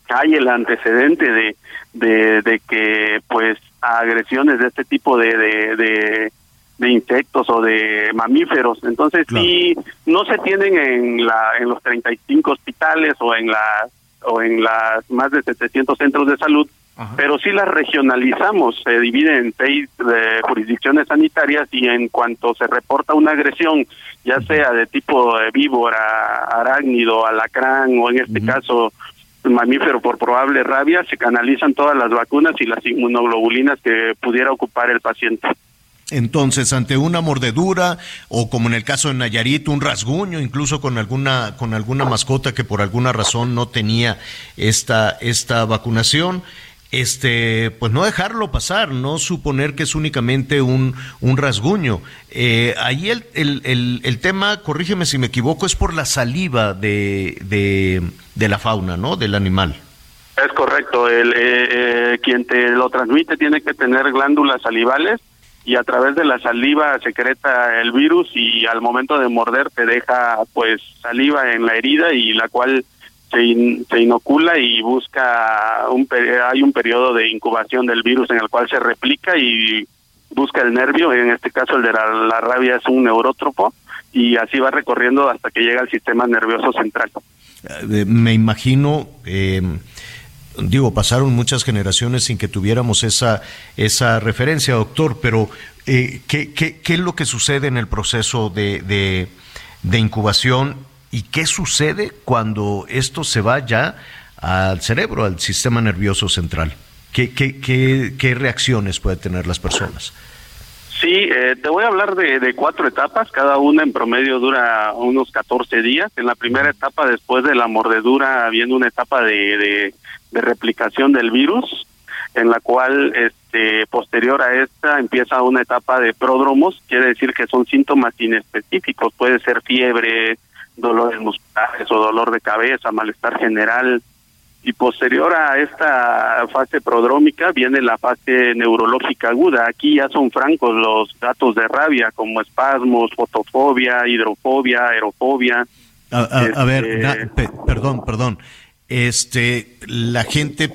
hay el antecedente de, de, que pues agresiones de este tipo de, de, de, insectos o de mamíferos. Entonces sí, no se tienen en, la, en los 35 hospitales o en, las o en las más de 700 centros de salud, pero sí las regionalizamos, se divide en seis eh, jurisdicciones sanitarias y en cuanto se reporta una agresión, ya sea de tipo de víbora, arácnido, alacrán o en este caso mamífero por probable rabia, se canalizan todas las vacunas y las inmunoglobulinas que pudiera ocupar el paciente. Entonces, ante una mordedura o como en el caso de Nayarit, un rasguño, incluso con alguna con alguna mascota que por alguna razón no tenía esta esta vacunación, este, pues no dejarlo pasar, no suponer que es únicamente un, un rasguño. Eh, ahí el, el, el, tema, corrígeme si me equivoco, es por la saliva de, de, la fauna, ¿no? Del animal. Es correcto, el, eh, eh, quien te lo transmite tiene que tener glándulas salivales y a través de la saliva secreta el virus y al momento de morder te deja pues saliva en la herida y la cual se, inocula y busca un hay un periodo de incubación del virus en el cual se replica y busca el nervio, en este caso el de la, rabia es un neurótropo, y así va recorriendo hasta que llega al sistema nervioso central. Eh, me imagino, eh, digo, pasaron muchas generaciones sin que tuviéramos esa, esa referencia, doctor, pero eh, ¿qué, qué, qué es lo que sucede en el proceso de, de, de incubación y qué sucede cuando esto se va ya al cerebro, al sistema nervioso central? ¿Qué, qué, qué, qué reacciones pueden tener las personas? Sí, eh, te voy a hablar de, de, cuatro etapas, cada una en promedio dura unos 14 días. En la primera etapa, después de la mordedura, viene una etapa de, de, de replicación del virus, en la cual, este, posterior a esta, empieza una etapa de pródromos, quiere decir que son síntomas inespecíficos, puede ser fiebre, dolores musculares o dolor de cabeza, malestar general, y posterior a esta fase prodrómica viene la fase neurológica aguda. Aquí ya son francos los datos de rabia como espasmos, fotofobia, hidrofobia, aerofobia. A, a, este... a ver, na, pe, perdón, perdón. Este, la gente,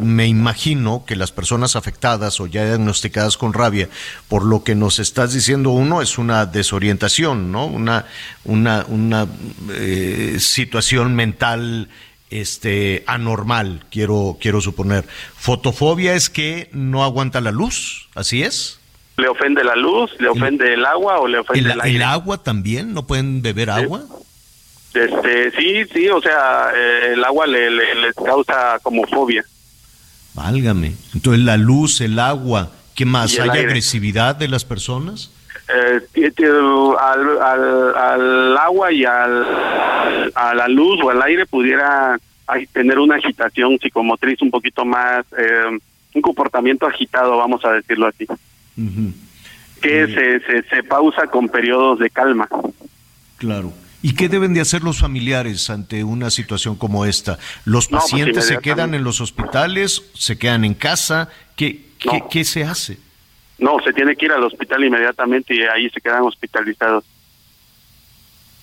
me imagino que las personas afectadas o ya diagnosticadas con rabia, por lo que nos estás diciendo uno, es una desorientación, ¿no? Una, una, una eh, situación mental este anormal, quiero quiero suponer. Fotofobia es que no aguanta la luz, ¿así es? Le ofende la luz, le ofende el, el agua o le ofende el, el, aire. el agua también, no pueden beber Sí. Este, sí, sí, o sea, eh, el agua le, le, causa como fobia. Válgame. Entonces la luz, el agua, ¿qué más? ¿Hay aire. agresividad de las personas? Eh, al, al, al agua y al, a la luz o al aire pudiera tener una agitación psicomotriz un poquito más, eh, un comportamiento agitado, vamos a decirlo así, que se, se, se pausa con periodos de calma. Claro. ¿Y qué deben de hacer los familiares ante una situación como esta? ¿Los No, pues, pacientes se quedan en los hospitales? ¿Se quedan en casa? ¿Qué, qué, No. qué se hace? No, se tiene que ir al hospital inmediatamente y ahí se quedan hospitalizados.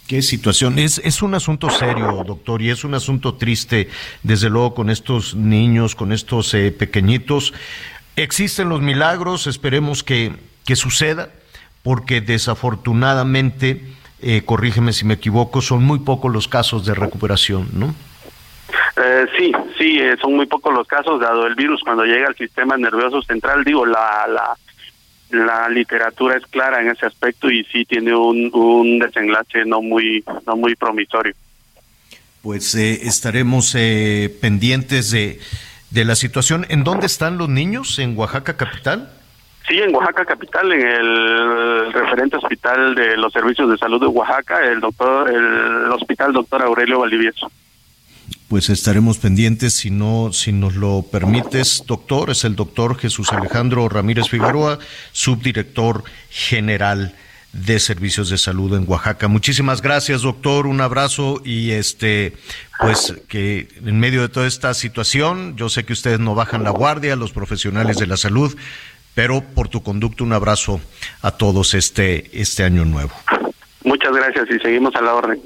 Qué situación. Es, es un asunto serio, doctor, y es un asunto triste, desde luego, con estos niños, con estos eh, pequeñitos. Existen los milagros, esperemos que, que suceda, porque desafortunadamente, eh, corrígeme si me equivoco, son muy pocos los casos de recuperación, ¿no? Eh, sí, sí, eh, son muy pocos los casos, dado el virus cuando llega al sistema nervioso central, digo, la, la, la literatura es clara en ese aspecto y sí tiene un, un desenlace no muy, no muy promisorio. Pues eh, estaremos eh, pendientes de, de la situación. ¿En dónde están los niños? ¿En Oaxaca capital? Sí, en Oaxaca capital, en el referente hospital de los servicios de salud de Oaxaca, el doctor, el hospital doctor Aurelio Valdivieso. Pues estaremos pendientes, si no, si nos lo permites, doctor, es el doctor Jesús Alejandro Ramírez Figueroa, subdirector general de Servicios de Salud en Oaxaca. Muchísimas gracias, doctor, un abrazo y este, pues que en medio de toda esta situación, yo sé que ustedes no bajan la guardia, los profesionales de la salud, pero por tu conducto un abrazo a todos este, este año nuevo. Muchas gracias y seguimos a la orden.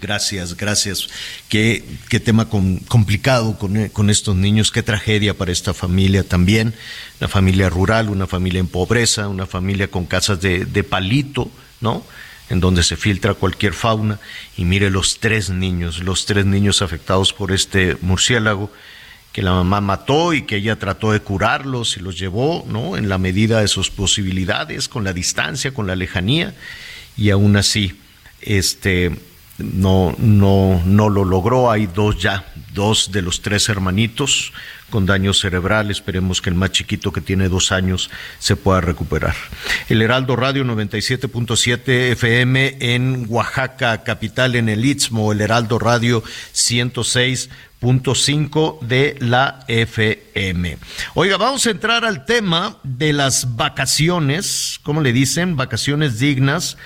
Gracias, gracias. Qué, qué tema con- complicado con, eh, con estos niños, qué tragedia para esta familia también. Una familia rural, una familia en pobreza, una familia con casas de, de palito, ¿no? En donde se filtra cualquier fauna. Y mire los tres niños, los tres niños afectados por este murciélago que la mamá mató y que ella trató de curarlos y los llevó, ¿no? En la medida de sus posibilidades, con la distancia, con la lejanía, y aún así, este, no, no, no lo logró. Hay dos ya, dos de los tres hermanitos con daño cerebral. Esperemos que el más chiquito que tiene dos años se pueda recuperar. El Heraldo Radio 97.7 FM en Oaxaca, capital en el Istmo. El Heraldo Radio 106.5 de la FM. Oiga, vamos a entrar al tema de las vacaciones, ¿cómo le dicen? Vacaciones dignas.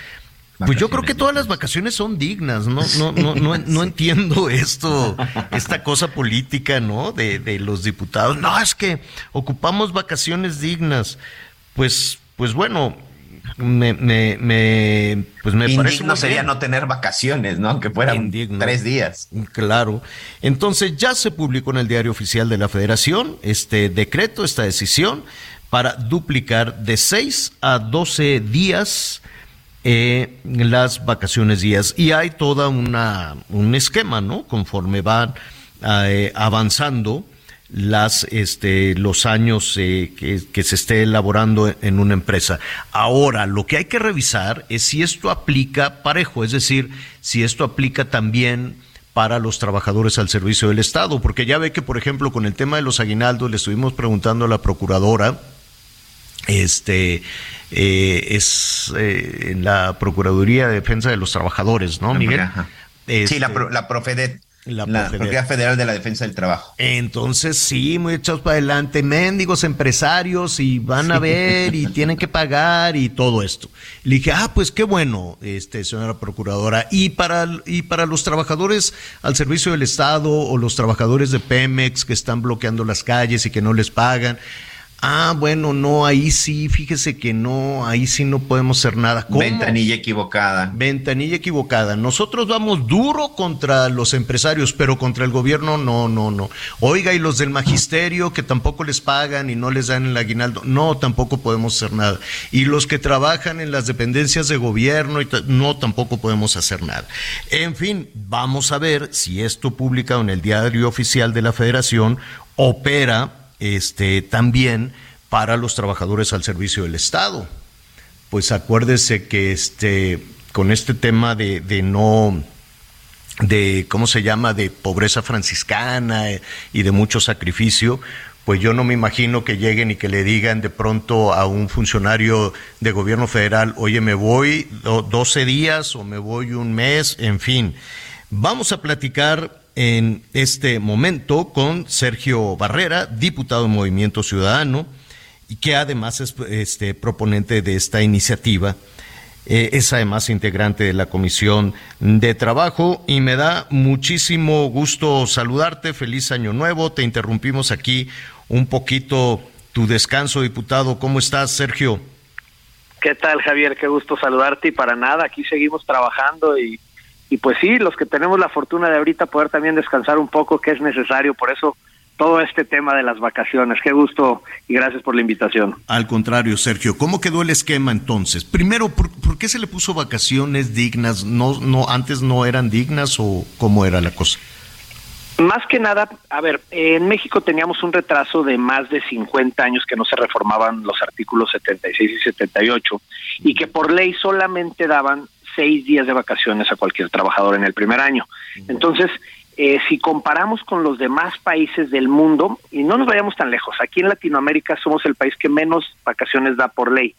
Pues yo creo que todas las vacaciones son dignas, no, no, no, no, no entiendo esto, esta cosa política, ¿no? De, de los diputados. No, es que ocupamos vacaciones dignas. Pues, pues bueno, me, me, me pues me parece Indigno muy sería bien. no tener vacaciones, ¿no? Aunque fueran Indigno. tres días. Claro. Entonces ya se publicó en el diario oficial de la Federación este decreto, esta decisión para duplicar de 6 a 12 días eh, las vacaciones días. Y hay toda una un esquema, ¿no? Conforme van eh, avanzando las este los años eh, que, que, se esté elaborando en una empresa. Ahora, lo que hay que revisar es si esto aplica parejo, es decir, si esto aplica también para los trabajadores al servicio del Estado, porque ya ve que, por ejemplo, con el tema de los aguinaldos, le estuvimos preguntando a la procuradora, este, eh, es eh, en la Procuraduría de Defensa de los Trabajadores, ¿no, Miguel? sí, la, este, la Profedet. La, la Federal de la Defensa del Trabajo. Entonces, sí, muy echados para adelante, mendigos empresarios y van a ver y tienen que pagar y todo esto. Le dije, ah, pues qué bueno, este, señora procuradora. Y para, y para los trabajadores al servicio del Estado o los trabajadores de Pemex que están bloqueando las calles y que no les pagan. Ah, bueno, no, ahí sí, fíjese que no, ahí sí no podemos hacer nada. ¿Cómo? Ventanilla equivocada. Ventanilla equivocada. Nosotros vamos duro contra los empresarios, pero contra el gobierno no, no, no. Oiga, y los del magisterio que tampoco les pagan y no les dan el aguinaldo, no, tampoco podemos hacer nada. Y los que trabajan en las dependencias de gobierno, no, tampoco podemos hacer nada. En fin, vamos a ver si esto publicado en el diario oficial de la Federación opera este, también para los trabajadores al servicio del Estado. Pues acuérdese que este, con este tema de, de no de cómo se llama de pobreza franciscana y de mucho sacrificio, pues yo no me imagino que lleguen y que le digan de pronto a un funcionario de gobierno federal, oye, me voy 12 días o me voy un mes, en fin. Vamos a platicar en este momento con Sergio Barrera, diputado de Movimiento Ciudadano, y que además es este, proponente de esta iniciativa. Eh, es además integrante de la Comisión de Trabajo y me da muchísimo gusto saludarte. Feliz año nuevo. Te interrumpimos aquí un poquito tu descanso, diputado. ¿Cómo estás, Sergio? ¿Qué tal, Javier? Qué gusto saludarte y para nada, aquí seguimos trabajando y y pues sí, los que tenemos la fortuna de ahorita poder también descansar un poco, que es necesario, por eso todo este tema de las vacaciones. Qué gusto y gracias por la invitación. Al contrario, Sergio, ¿cómo quedó el esquema entonces? Primero, ¿por, qué se le puso vacaciones dignas? ¿No, no, antes no eran dignas o cómo era la cosa? Más que nada, a ver, en México teníamos un retraso de más de 50 años que no se reformaban los artículos 76 y 78 y que por ley solamente daban seis días de vacaciones a cualquier trabajador en el primer año. Entonces, eh, si comparamos con los demás países del mundo, y no nos vayamos tan lejos, aquí en Latinoamérica somos el país que menos vacaciones da por ley.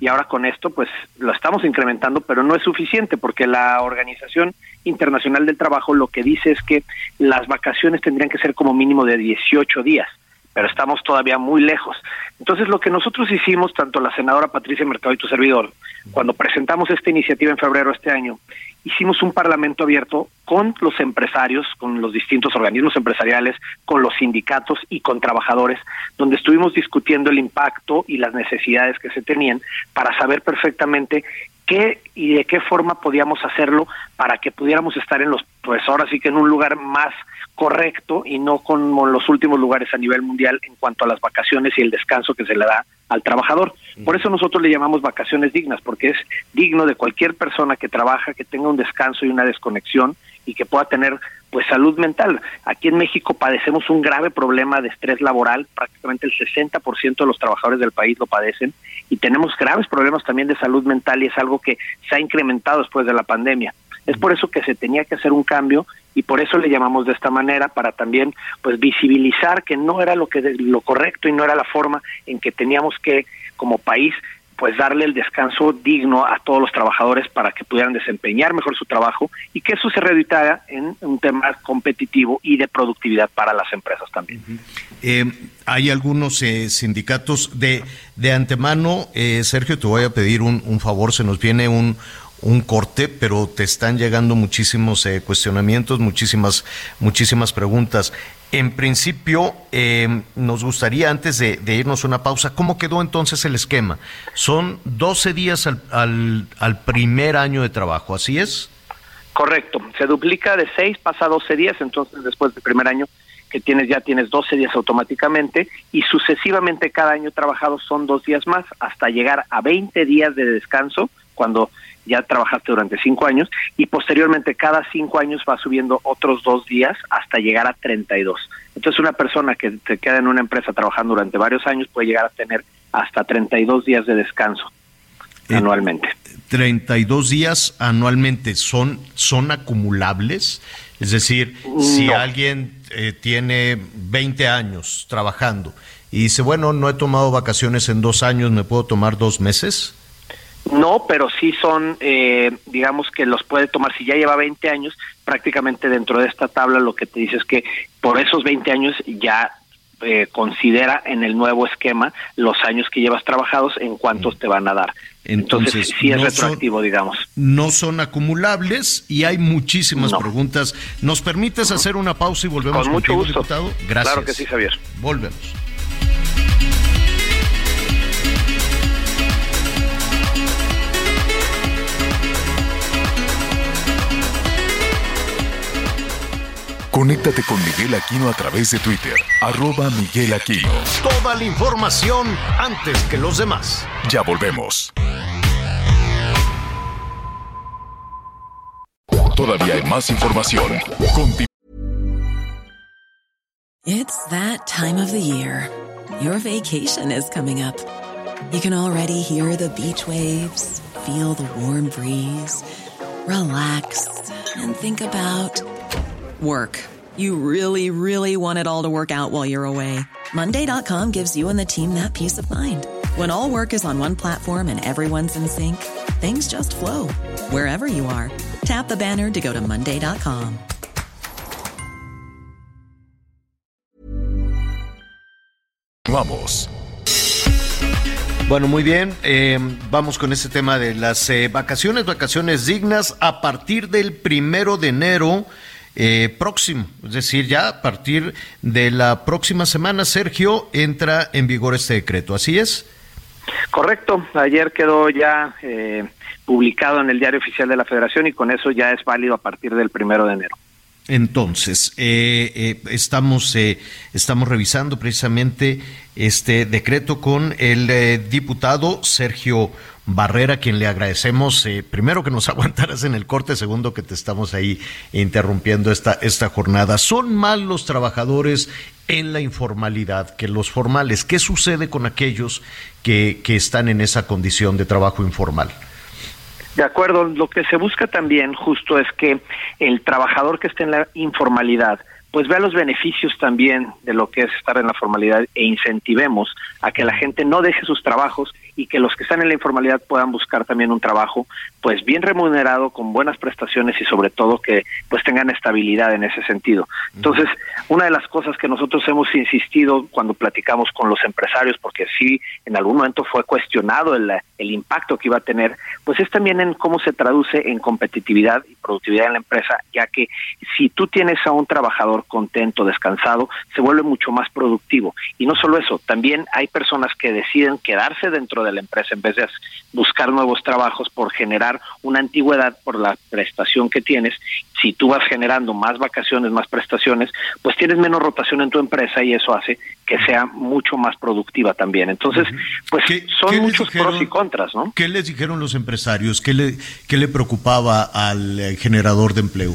Y ahora con esto, pues lo estamos incrementando, pero no es suficiente, porque la Organización Internacional del Trabajo lo que dice es que las vacaciones tendrían que ser como mínimo de 18 días pero estamos todavía muy lejos. Entonces, lo que nosotros hicimos, tanto la senadora Patricia Mercado y tu servidor, cuando presentamos esta iniciativa en febrero de este año, hicimos un parlamento abierto con los empresarios, con los distintos organismos empresariales, con los sindicatos y con trabajadores, donde estuvimos discutiendo el impacto y las necesidades que se tenían para saber perfectamente qué y de qué forma podíamos hacerlo para que pudiéramos estar en los, pues ahora sí que en un lugar más correcto y no como los últimos lugares a nivel mundial en cuanto a las vacaciones y el descanso que se le da al trabajador. Por eso nosotros le llamamos vacaciones dignas, porque es digno de cualquier persona que trabaja, que tenga un descanso y una desconexión y que pueda tener pues salud mental. Aquí en México padecemos un grave problema de estrés laboral, prácticamente el 60% de los trabajadores del país lo padecen y tenemos graves problemas también de salud mental y es algo que se ha incrementado después de la pandemia. Es por eso que se tenía que hacer un cambio y por eso le llamamos de esta manera para también pues visibilizar que no era lo que lo correcto y no era la forma en que teníamos que como país pues darle el descanso digno a todos los trabajadores para que pudieran desempeñar mejor su trabajo y que eso se reeditara en un tema competitivo y de productividad para las empresas también. Eh, hay algunos eh, sindicatos de, de antemano, eh, Sergio, te voy a pedir un, un favor, se nos viene un, un corte, pero te están llegando muchísimos eh, cuestionamientos, muchísimas, muchísimas preguntas. En principio, eh, nos gustaría, antes de, irnos a una pausa, ¿cómo quedó entonces el esquema? Son 12 días al, al, primer año de trabajo, ¿así es? Correcto, se duplica de 6, pasa a 12 días, entonces después del primer año que tienes ya tienes 12 días automáticamente y sucesivamente cada año trabajado son dos días más hasta llegar a 20 días de descanso cuando ya trabajaste durante cinco años y posteriormente cada cinco años va subiendo otros dos días hasta llegar a 32. Entonces una persona que se queda en una empresa trabajando durante varios años puede llegar a tener hasta 32 días de descanso Eh, anualmente. 32 días anualmente son, son acumulables. Es decir, si alguien eh, tiene 20 años trabajando y dice, bueno, no he tomado vacaciones en dos años, ¿me puedo tomar dos meses? No, pero sí son, eh, digamos que los puede tomar, si ya lleva 20 años, prácticamente dentro de esta tabla lo que te dice es que por esos 20 años ya eh, considera en el nuevo esquema los años que llevas trabajados en cuántos te van a dar. Entonces, Entonces, sí es no son- retroactivo, digamos. No son acumulables y hay muchísimas No. preguntas. ¿Nos permites hacer una pausa y volvemos Con mucho contigo, gusto. diputado? Gracias. Claro que sí, Javier. Volvemos. Conéctate con Miguel Aquino a través de Twitter, arroba Miguel Aquino. Toda la información antes que los demás. Ya volvemos. Todavía hay más información. Conti- It's that time of the year. Your vacation is coming up. You can already hear the beach waves, feel the warm breeze, relax, and think about work. You really, really want it all to work out while you're away. Monday.com gives you and the team that peace of mind. When all work is on one platform and everyone's in sync, things just flow wherever you are. Tap the banner to go to Monday.com. Vamos. Bueno, muy bien. eh, vamos con este tema de las eh, vacaciones, vacaciones dignas a partir del primero de enero eh, próximo. Es decir, ya a partir de la próxima semana, Sergio, entra en vigor este decreto. ¿Así es? Correcto, ayer quedó ya eh, publicado en el diario oficial de la Federación y con eso ya es válido a partir del primero de enero. Entonces, eh, eh, estamos, eh, estamos revisando precisamente este decreto con el diputado Sergio Barrera, quien le agradecemos eh, primero que nos aguantaras en el corte, segundo que te estamos ahí interrumpiendo esta, esta jornada. ¿Son más los trabajadores en la informalidad que los formales? ¿Qué sucede con aquellos que, que están en esa condición de trabajo informal? De acuerdo, lo que se busca también justo es que el trabajador que esté en la informalidad pues vea los beneficios también de lo que es estar en la formalidad e incentivemos a que la gente no deje sus trabajos y que los que están en la informalidad puedan buscar también un trabajo pues bien remunerado con buenas prestaciones y sobre todo que pues tengan estabilidad en ese sentido. Entonces, una de las cosas que nosotros hemos insistido cuando platicamos con los empresarios porque sí en algún momento fue cuestionado el, el impacto que iba a tener, pues es también en cómo se traduce en competitividad y productividad en la empresa, ya que si tú tienes a un trabajador contento, descansado, se vuelve mucho más productivo. Y no solo eso, también hay personas que deciden quedarse dentro de la empresa en vez de buscar nuevos trabajos por generar una antigüedad por la prestación que tienes. Si tú vas generando más vacaciones, más prestaciones, pues tienes menos rotación en tu empresa y eso hace que sea mucho más productiva también. Entonces, pues son muchos dijeron? pros y contras, ¿no? ¿Qué les dijeron los empresarios? ¿Qué le, qué le preocupaba al eh, generador de empleo?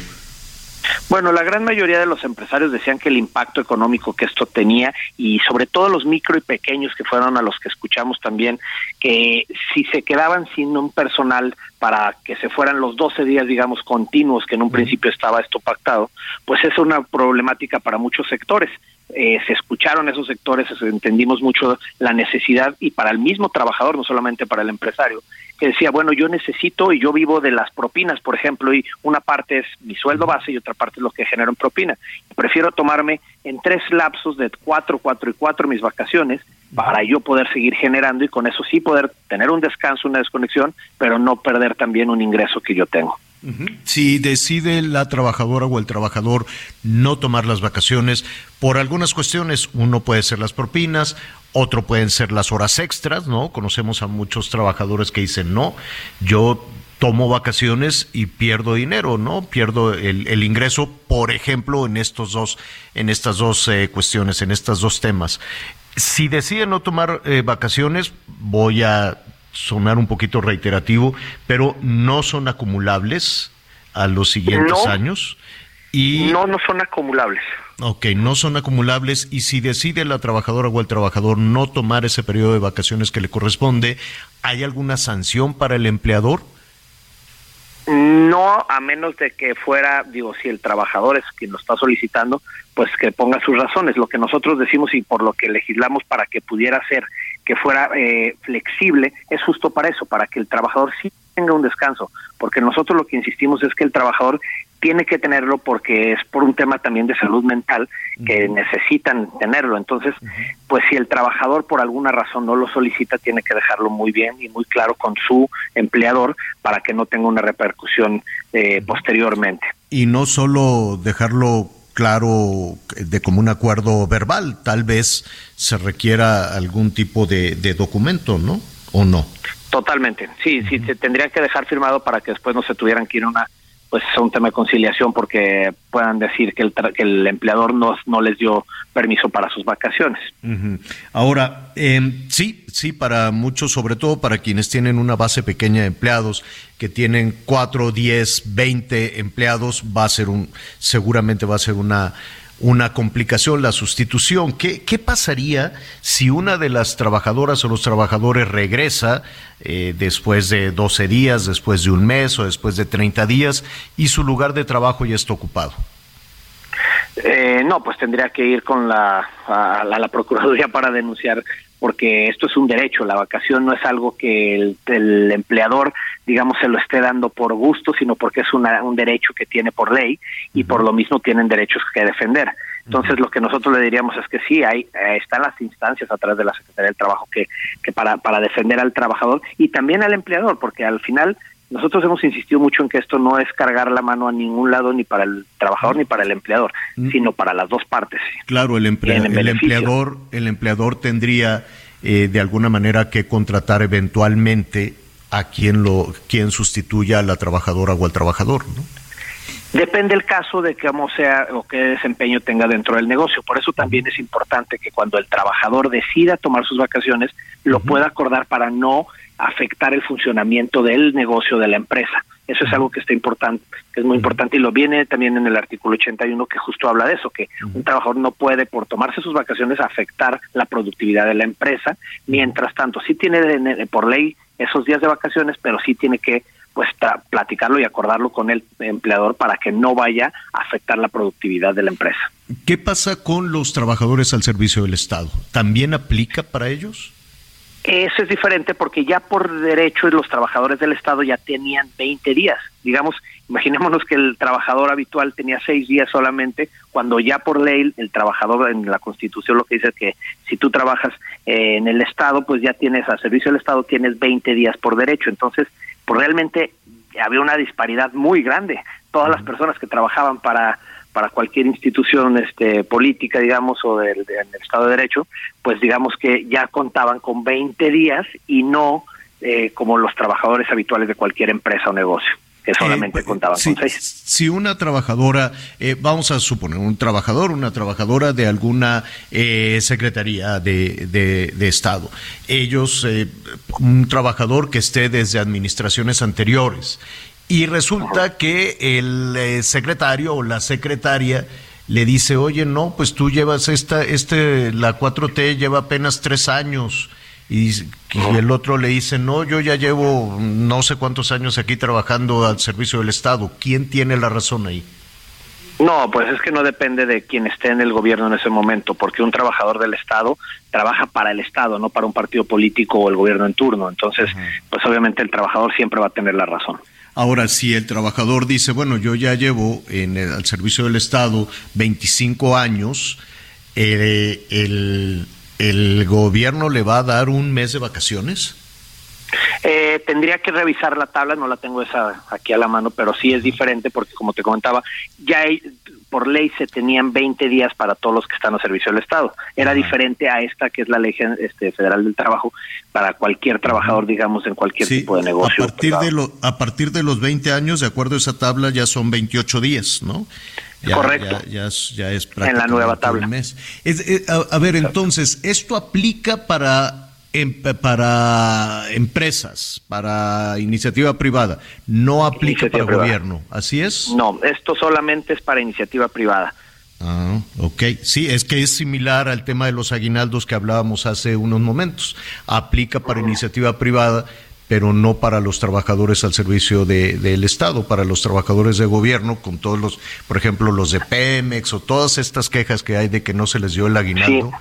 Bueno, la gran mayoría de los empresarios decían que el impacto económico que esto tenía y sobre todo los micro y pequeños que fueron a los que escuchamos también, que si se quedaban sin un personal para que se fueran los 12 días, digamos, continuos, que en un principio estaba esto pactado, pues es una problemática para muchos sectores. Eh, se escucharon esos sectores, entendimos mucho la necesidad y para el mismo trabajador, no solamente para el empresario, que decía, bueno, yo necesito y yo vivo de las propinas, por ejemplo, y una parte es mi sueldo base y otra parte es lo que genero en propina. Prefiero tomarme en tres lapsos de cuatro, cuatro y cuatro mis vacaciones para yo poder seguir generando y con eso sí poder tener un descanso, una desconexión, pero no perder también un ingreso que yo tengo. Si decide la trabajadora o el trabajador no tomar las vacaciones por algunas cuestiones, uno puede ser las propinas, otro pueden ser las horas extras, ¿no? Conocemos a muchos trabajadores que dicen, no, yo tomo vacaciones y pierdo dinero, ¿no? Pierdo el, el ingreso, por ejemplo, en estos dos, en estas dos eh, cuestiones, en estos dos temas. Si decide no tomar eh, vacaciones, voy a sonar un poquito reiterativo, pero no son acumulables a los siguientes No. años. Y No, no son acumulables. Ok, no son acumulables y si decide la trabajadora o el trabajador no tomar ese periodo de vacaciones que le corresponde, ¿hay alguna sanción para el empleador? No, a menos de que fuera, digo, si el trabajador es quien lo está solicitando, pues que ponga sus razones. Lo que nosotros decimos y por lo que legislamos para que pudiera ser que fuera eh, flexible es justo para eso, para que el trabajador sí tenga un descanso, porque nosotros lo que insistimos es que el trabajador tiene que tenerlo porque es por un tema también de salud mental que necesitan tenerlo. Entonces, pues si el trabajador por alguna razón no lo solicita, tiene que dejarlo muy bien y muy claro con su empleador para que no tenga una repercusión eh, posteriormente. Y no solo dejarlo claro de común acuerdo verbal, tal vez se requiera algún tipo de, de documento, ¿no? ¿O no? Totalmente, sí, sí, se tendría que dejar firmado para que después no se tuvieran que ir a una, pues a un tema de conciliación porque puedan decir que el, tra- que el empleador no, no les dio permiso para sus vacaciones. Ahora, eh, sí, sí, para muchos, sobre todo para quienes tienen una base pequeña de empleados, que tienen 4, 10, 20 empleados, va a ser un, seguramente va a ser una, una complicación la sustitución. ¿Qué, qué pasaría si una de las trabajadoras o los trabajadores regresa eh, después de 12 días, después de un mes o después de 30 días y su lugar de trabajo ya está ocupado? Eh, no, pues tendría que ir con la, a, la, la Procuraduría para denunciar, porque esto es un derecho, la vacación no es algo que el, el empleador, digamos, se lo esté dando por gusto, sino porque es una, un derecho que tiene por ley y por lo mismo tienen derechos que defender. Entonces, lo que nosotros le diríamos es que sí, hay, eh, están las instancias a través de la Secretaría del Trabajo que, que para, para defender al trabajador y también al empleador, porque al final nosotros hemos insistido mucho en que esto no es cargar la mano a ningún lado, ni para el trabajador ni para el empleador, sino para las dos partes. Claro, el, emplea- el empleador, el empleador tendría eh, de alguna manera que contratar eventualmente a quien lo, quien sustituya a la trabajadora o al trabajador, ¿no? Depende el caso de cómo sea o qué desempeño tenga dentro del negocio. Por eso también es importante que cuando el trabajador decida tomar sus vacaciones, lo pueda acordar para no afectar el funcionamiento del negocio de la empresa. Eso es algo que está importante, que es muy importante y lo viene también en el artículo 81 que justo habla de eso, que un trabajador no puede por tomarse sus vacaciones afectar la productividad de la empresa. Mientras tanto, sí tiene por ley esos días de vacaciones, pero sí tiene que pues platicarlo y acordarlo con el empleador para que no vaya a afectar la productividad de la empresa. ¿Qué pasa con los trabajadores al servicio del Estado? ¿También aplica para ellos? Eso es diferente porque ya por derecho los trabajadores del Estado ya tenían 20 días. Digamos, imaginémonos que el trabajador habitual tenía seis días solamente, cuando ya por ley el trabajador en la Constitución lo que dice es que si tú trabajas eh, en el Estado, pues ya tienes al servicio del Estado tienes 20 días por derecho. Entonces, pues realmente había una disparidad muy grande. Todas las personas que trabajaban para para cualquier institución este, política, digamos, o del, del Estado de Derecho, pues digamos que ya contaban con 20 días y no eh, como los trabajadores habituales de cualquier empresa o negocio, que solamente contaban Si, con seis. si una trabajadora, eh, vamos a suponer, un trabajador, una trabajadora de alguna eh, secretaría de, de- de Estado, ellos, eh, un trabajador que esté desde administraciones anteriores, y resulta que el eh, secretario o la secretaria le dice, oye, no, pues tú llevas esta, este, la 4T lleva apenas tres años. Y, y el otro le dice, no, yo ya llevo no sé cuántos años aquí trabajando al servicio del Estado. ¿Quién tiene la razón ahí? No, pues es que no depende de quien esté en el gobierno en ese momento, porque un trabajador del Estado trabaja para el Estado, no para un partido político o el gobierno en turno. Entonces, pues obviamente el trabajador siempre va a tener la razón. Ahora, si el trabajador dice, bueno, yo ya llevo en el, al servicio del Estado 25 años, eh, el, ¿el gobierno le va a dar un mes de vacaciones? Eh, tendría que revisar la tabla, no la tengo esa aquí a la mano, pero sí es diferente porque como te comentaba, ya hay, por ley se tenían 20 días para todos los que están al servicio del Estado. Era diferente a esta que es la ley este, federal del trabajo para cualquier trabajador, digamos, en cualquier tipo de negocio. A partir de, lo, a partir de los 20 años, de acuerdo a esa tabla, ya son 28 días, ¿no? Correcto. Ya, es, ya es en la nueva tabla. Mes. Eh, a, ver, entonces, ¿esto aplica para, em, para empresas, para iniciativa privada? No aplica para gobierno, ¿así es? No, esto solamente es para iniciativa privada. Ah, ok. Sí, es que es similar al tema de los aguinaldos que hablábamos hace unos momentos. Aplica para iniciativa privada, pero no para los trabajadores al servicio de, del Estado, para los trabajadores de gobierno, con todos los, por ejemplo, los de Pemex o todas estas quejas que hay de que no se les dio el aguinaldo,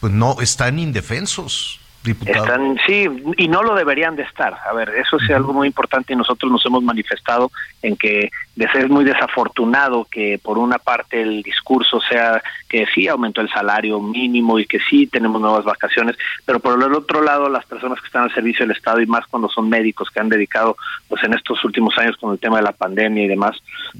pues no, están indefensos. Están, sí, y no lo deberían de estar. A ver, eso es algo muy importante y nosotros nos hemos manifestado en que es muy desafortunado que por una parte el discurso sea que sí aumentó el salario mínimo y que sí tenemos nuevas vacaciones, pero por el otro lado las personas que están al servicio del Estado y más cuando son médicos que han dedicado pues en estos últimos años con el tema de la pandemia y demás,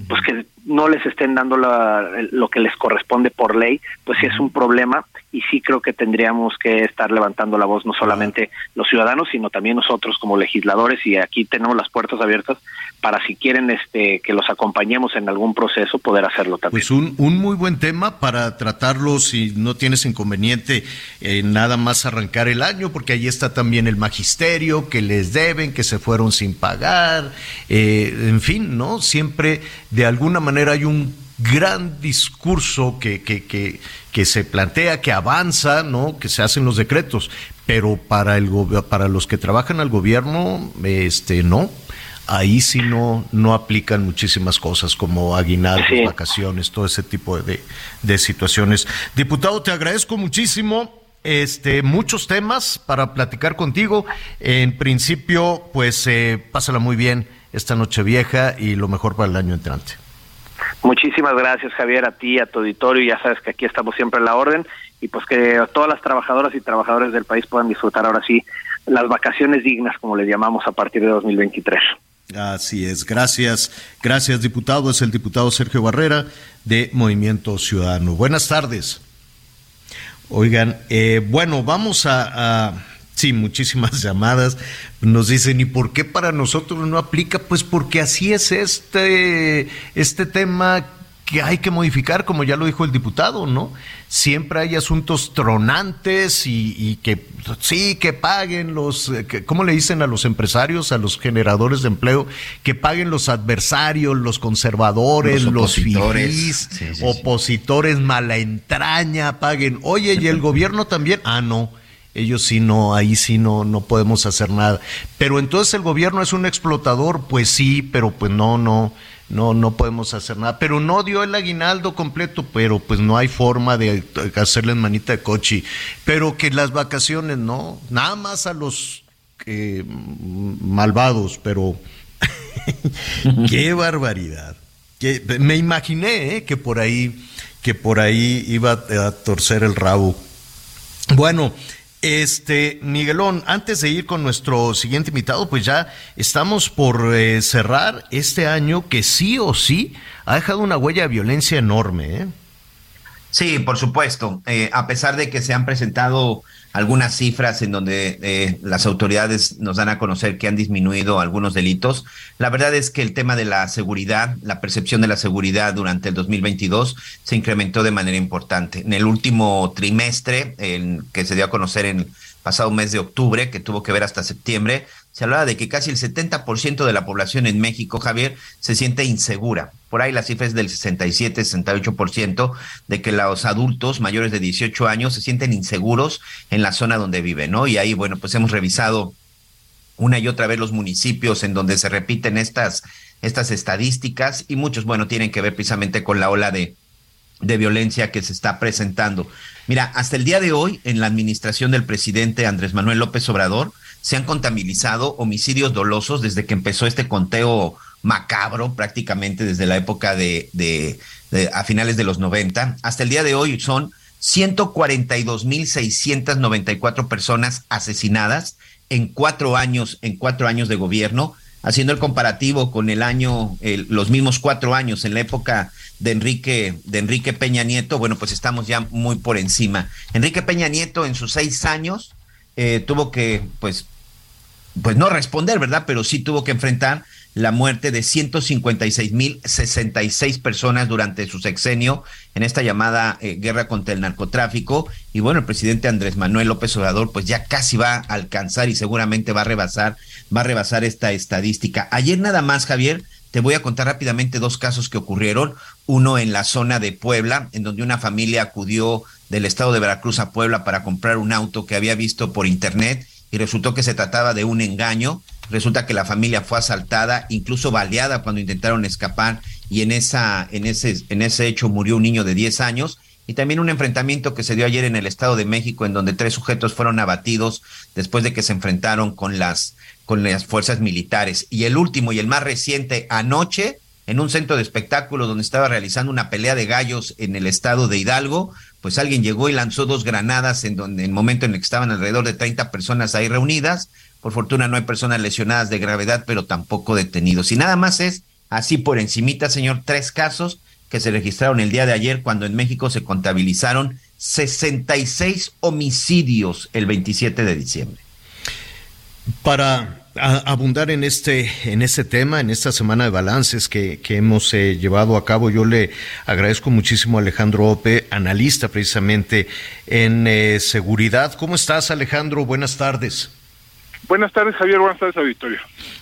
pues que no les estén dando lo que les corresponde por ley, pues sí es un problema y sí creo que tendríamos que estar levantando la voz no solamente los ciudadanos, sino también nosotros como legisladores y aquí tenemos las puertas abiertas para si quieren este que los acompañemos en algún proceso poder hacerlo también. Pues un, un muy buen tema para tratarlo si no tienes inconveniente en nada más arrancar el año, porque ahí está también el magisterio que les deben, que se fueron sin pagar, eh, en fin, ¿no? Siempre de alguna manera hay un gran discurso que, que, que, que, se plantea, que avanza, ¿no? que se hacen los decretos, pero para, el, para los que trabajan al gobierno, este, no. Ahí sí no, no aplican muchísimas cosas como aguinaldos, vacaciones, todo ese tipo de, de situaciones. Diputado, te agradezco muchísimo este, muchos temas para platicar contigo. En principio, pues eh, pásala muy bien esta noche vieja y lo mejor para el año entrante. Muchísimas gracias, Javier, a ti, a tu auditorio. Ya sabes que aquí estamos siempre en la orden y pues que todas las trabajadoras y trabajadores del país puedan disfrutar ahora sí las vacaciones dignas, como les llamamos, a partir de 2023. Así es, gracias, gracias diputado, es el diputado Sergio Barrera de Movimiento Ciudadano. Buenas tardes. Oigan, eh, bueno, vamos a Sí, muchísimas llamadas. Nos dicen, ¿y por qué para nosotros no aplica? Pues porque así es este, este tema que hay que modificar, como ya lo dijo el diputado, ¿no? Siempre hay asuntos tronantes y, que sí, que paguen los, ¿cómo le dicen a los empresarios, a los generadores de empleo? Que paguen los adversarios, los conservadores, los, opositores, los opositores mala entraña, paguen. Oye, ¿y el gobierno también? Ah, no ellos sí no, ahí sí no, no podemos hacer nada. Pero entonces el gobierno es un explotador, pues sí, pero pues no, no, no, no podemos hacer nada. Pero no dio el aguinaldo completo, pero pues no hay forma de hacerles manita de coche. Pero que las vacaciones, no, nada más a los eh, malvados, pero qué barbaridad. Que, me imaginé eh, que por ahí, que por ahí iba a torcer el rabo. Bueno, este, Miguelón, antes de ir con nuestro siguiente invitado, pues ya estamos por eh, cerrar este año que sí o sí ha dejado una huella de violencia enorme. ¿eh? Sí, por supuesto. Eh, a pesar de que se han presentado algunas cifras en donde eh, las autoridades nos dan a conocer que han disminuido algunos delitos. La verdad es que el tema de la seguridad, la percepción de la seguridad durante el 2022 se incrementó de manera importante. En el último trimestre, en, que se dio a conocer en el pasado mes de octubre, que tuvo que ver hasta septiembre, se hablaba de que casi el 70% de la población en México, Javier, se siente insegura. Por ahí la cifra es del 67, 68% de que los adultos mayores de 18 años se sienten inseguros en la zona donde viven, ¿no? Y ahí, bueno, pues hemos revisado una y otra vez los municipios en donde se repiten estas, estas estadísticas y muchos, bueno, tienen que ver precisamente con la ola de, de violencia que se está presentando. Mira, hasta el día de hoy, en la administración del presidente Andrés Manuel López Obrador, se han contabilizado homicidios dolosos desde que empezó este conteo macabro prácticamente desde la época de, a finales de los 90. Hasta el día de hoy son 142.694 personas asesinadas en cuatro años, en cuatro años de gobierno haciendo el comparativo con el año, los mismos cuatro años en la época de Enrique, de Enrique Peña Nieto, bueno, pues estamos ya muy por encima. Enrique Peña Nieto en sus seis años eh, tuvo que, pues, pues no responder, ¿verdad? Pero sí tuvo que enfrentar la muerte de 156.066 personas durante su sexenio en esta llamada eh, guerra contra el narcotráfico. Y bueno, el presidente Andrés Manuel López Obrador pues ya casi va a alcanzar y seguramente va a rebasar, va a rebasar esta estadística. Ayer nada más, Javier, te voy a contar rápidamente dos casos que ocurrieron. Uno en la zona de Puebla, en donde una familia acudió del estado de Veracruz a Puebla para comprar un auto que había visto por internet y resultó que se trataba de un engaño. Resulta que la familia fue asaltada, incluso baleada cuando intentaron escapar y en esa en ese en ese hecho murió un niño de 10 años y también un enfrentamiento que se dio ayer en el Estado de México en donde tres sujetos fueron abatidos después de que se enfrentaron con las con las fuerzas militares y el último y el más reciente anoche en un centro de espectáculo donde estaba realizando una pelea de gallos en el estado de Hidalgo, pues alguien llegó y lanzó dos granadas en donde en el momento en el que estaban alrededor de 30 personas ahí reunidas. Por fortuna no hay personas lesionadas de gravedad, pero tampoco detenidos. Y nada más es así por encimita, señor, tres casos que se registraron el día de ayer cuando en México se contabilizaron 66 homicidios el 27 de diciembre. Para abundar en este, en este tema, en esta semana de balances que, hemos eh, llevado a cabo. Yo le agradezco muchísimo a Alejandro Ope, analista precisamente en eh, seguridad. ¿Cómo estás, Alejandro? Buenas tardes. Buenas tardes, Javier. Buenas tardes, auditorio.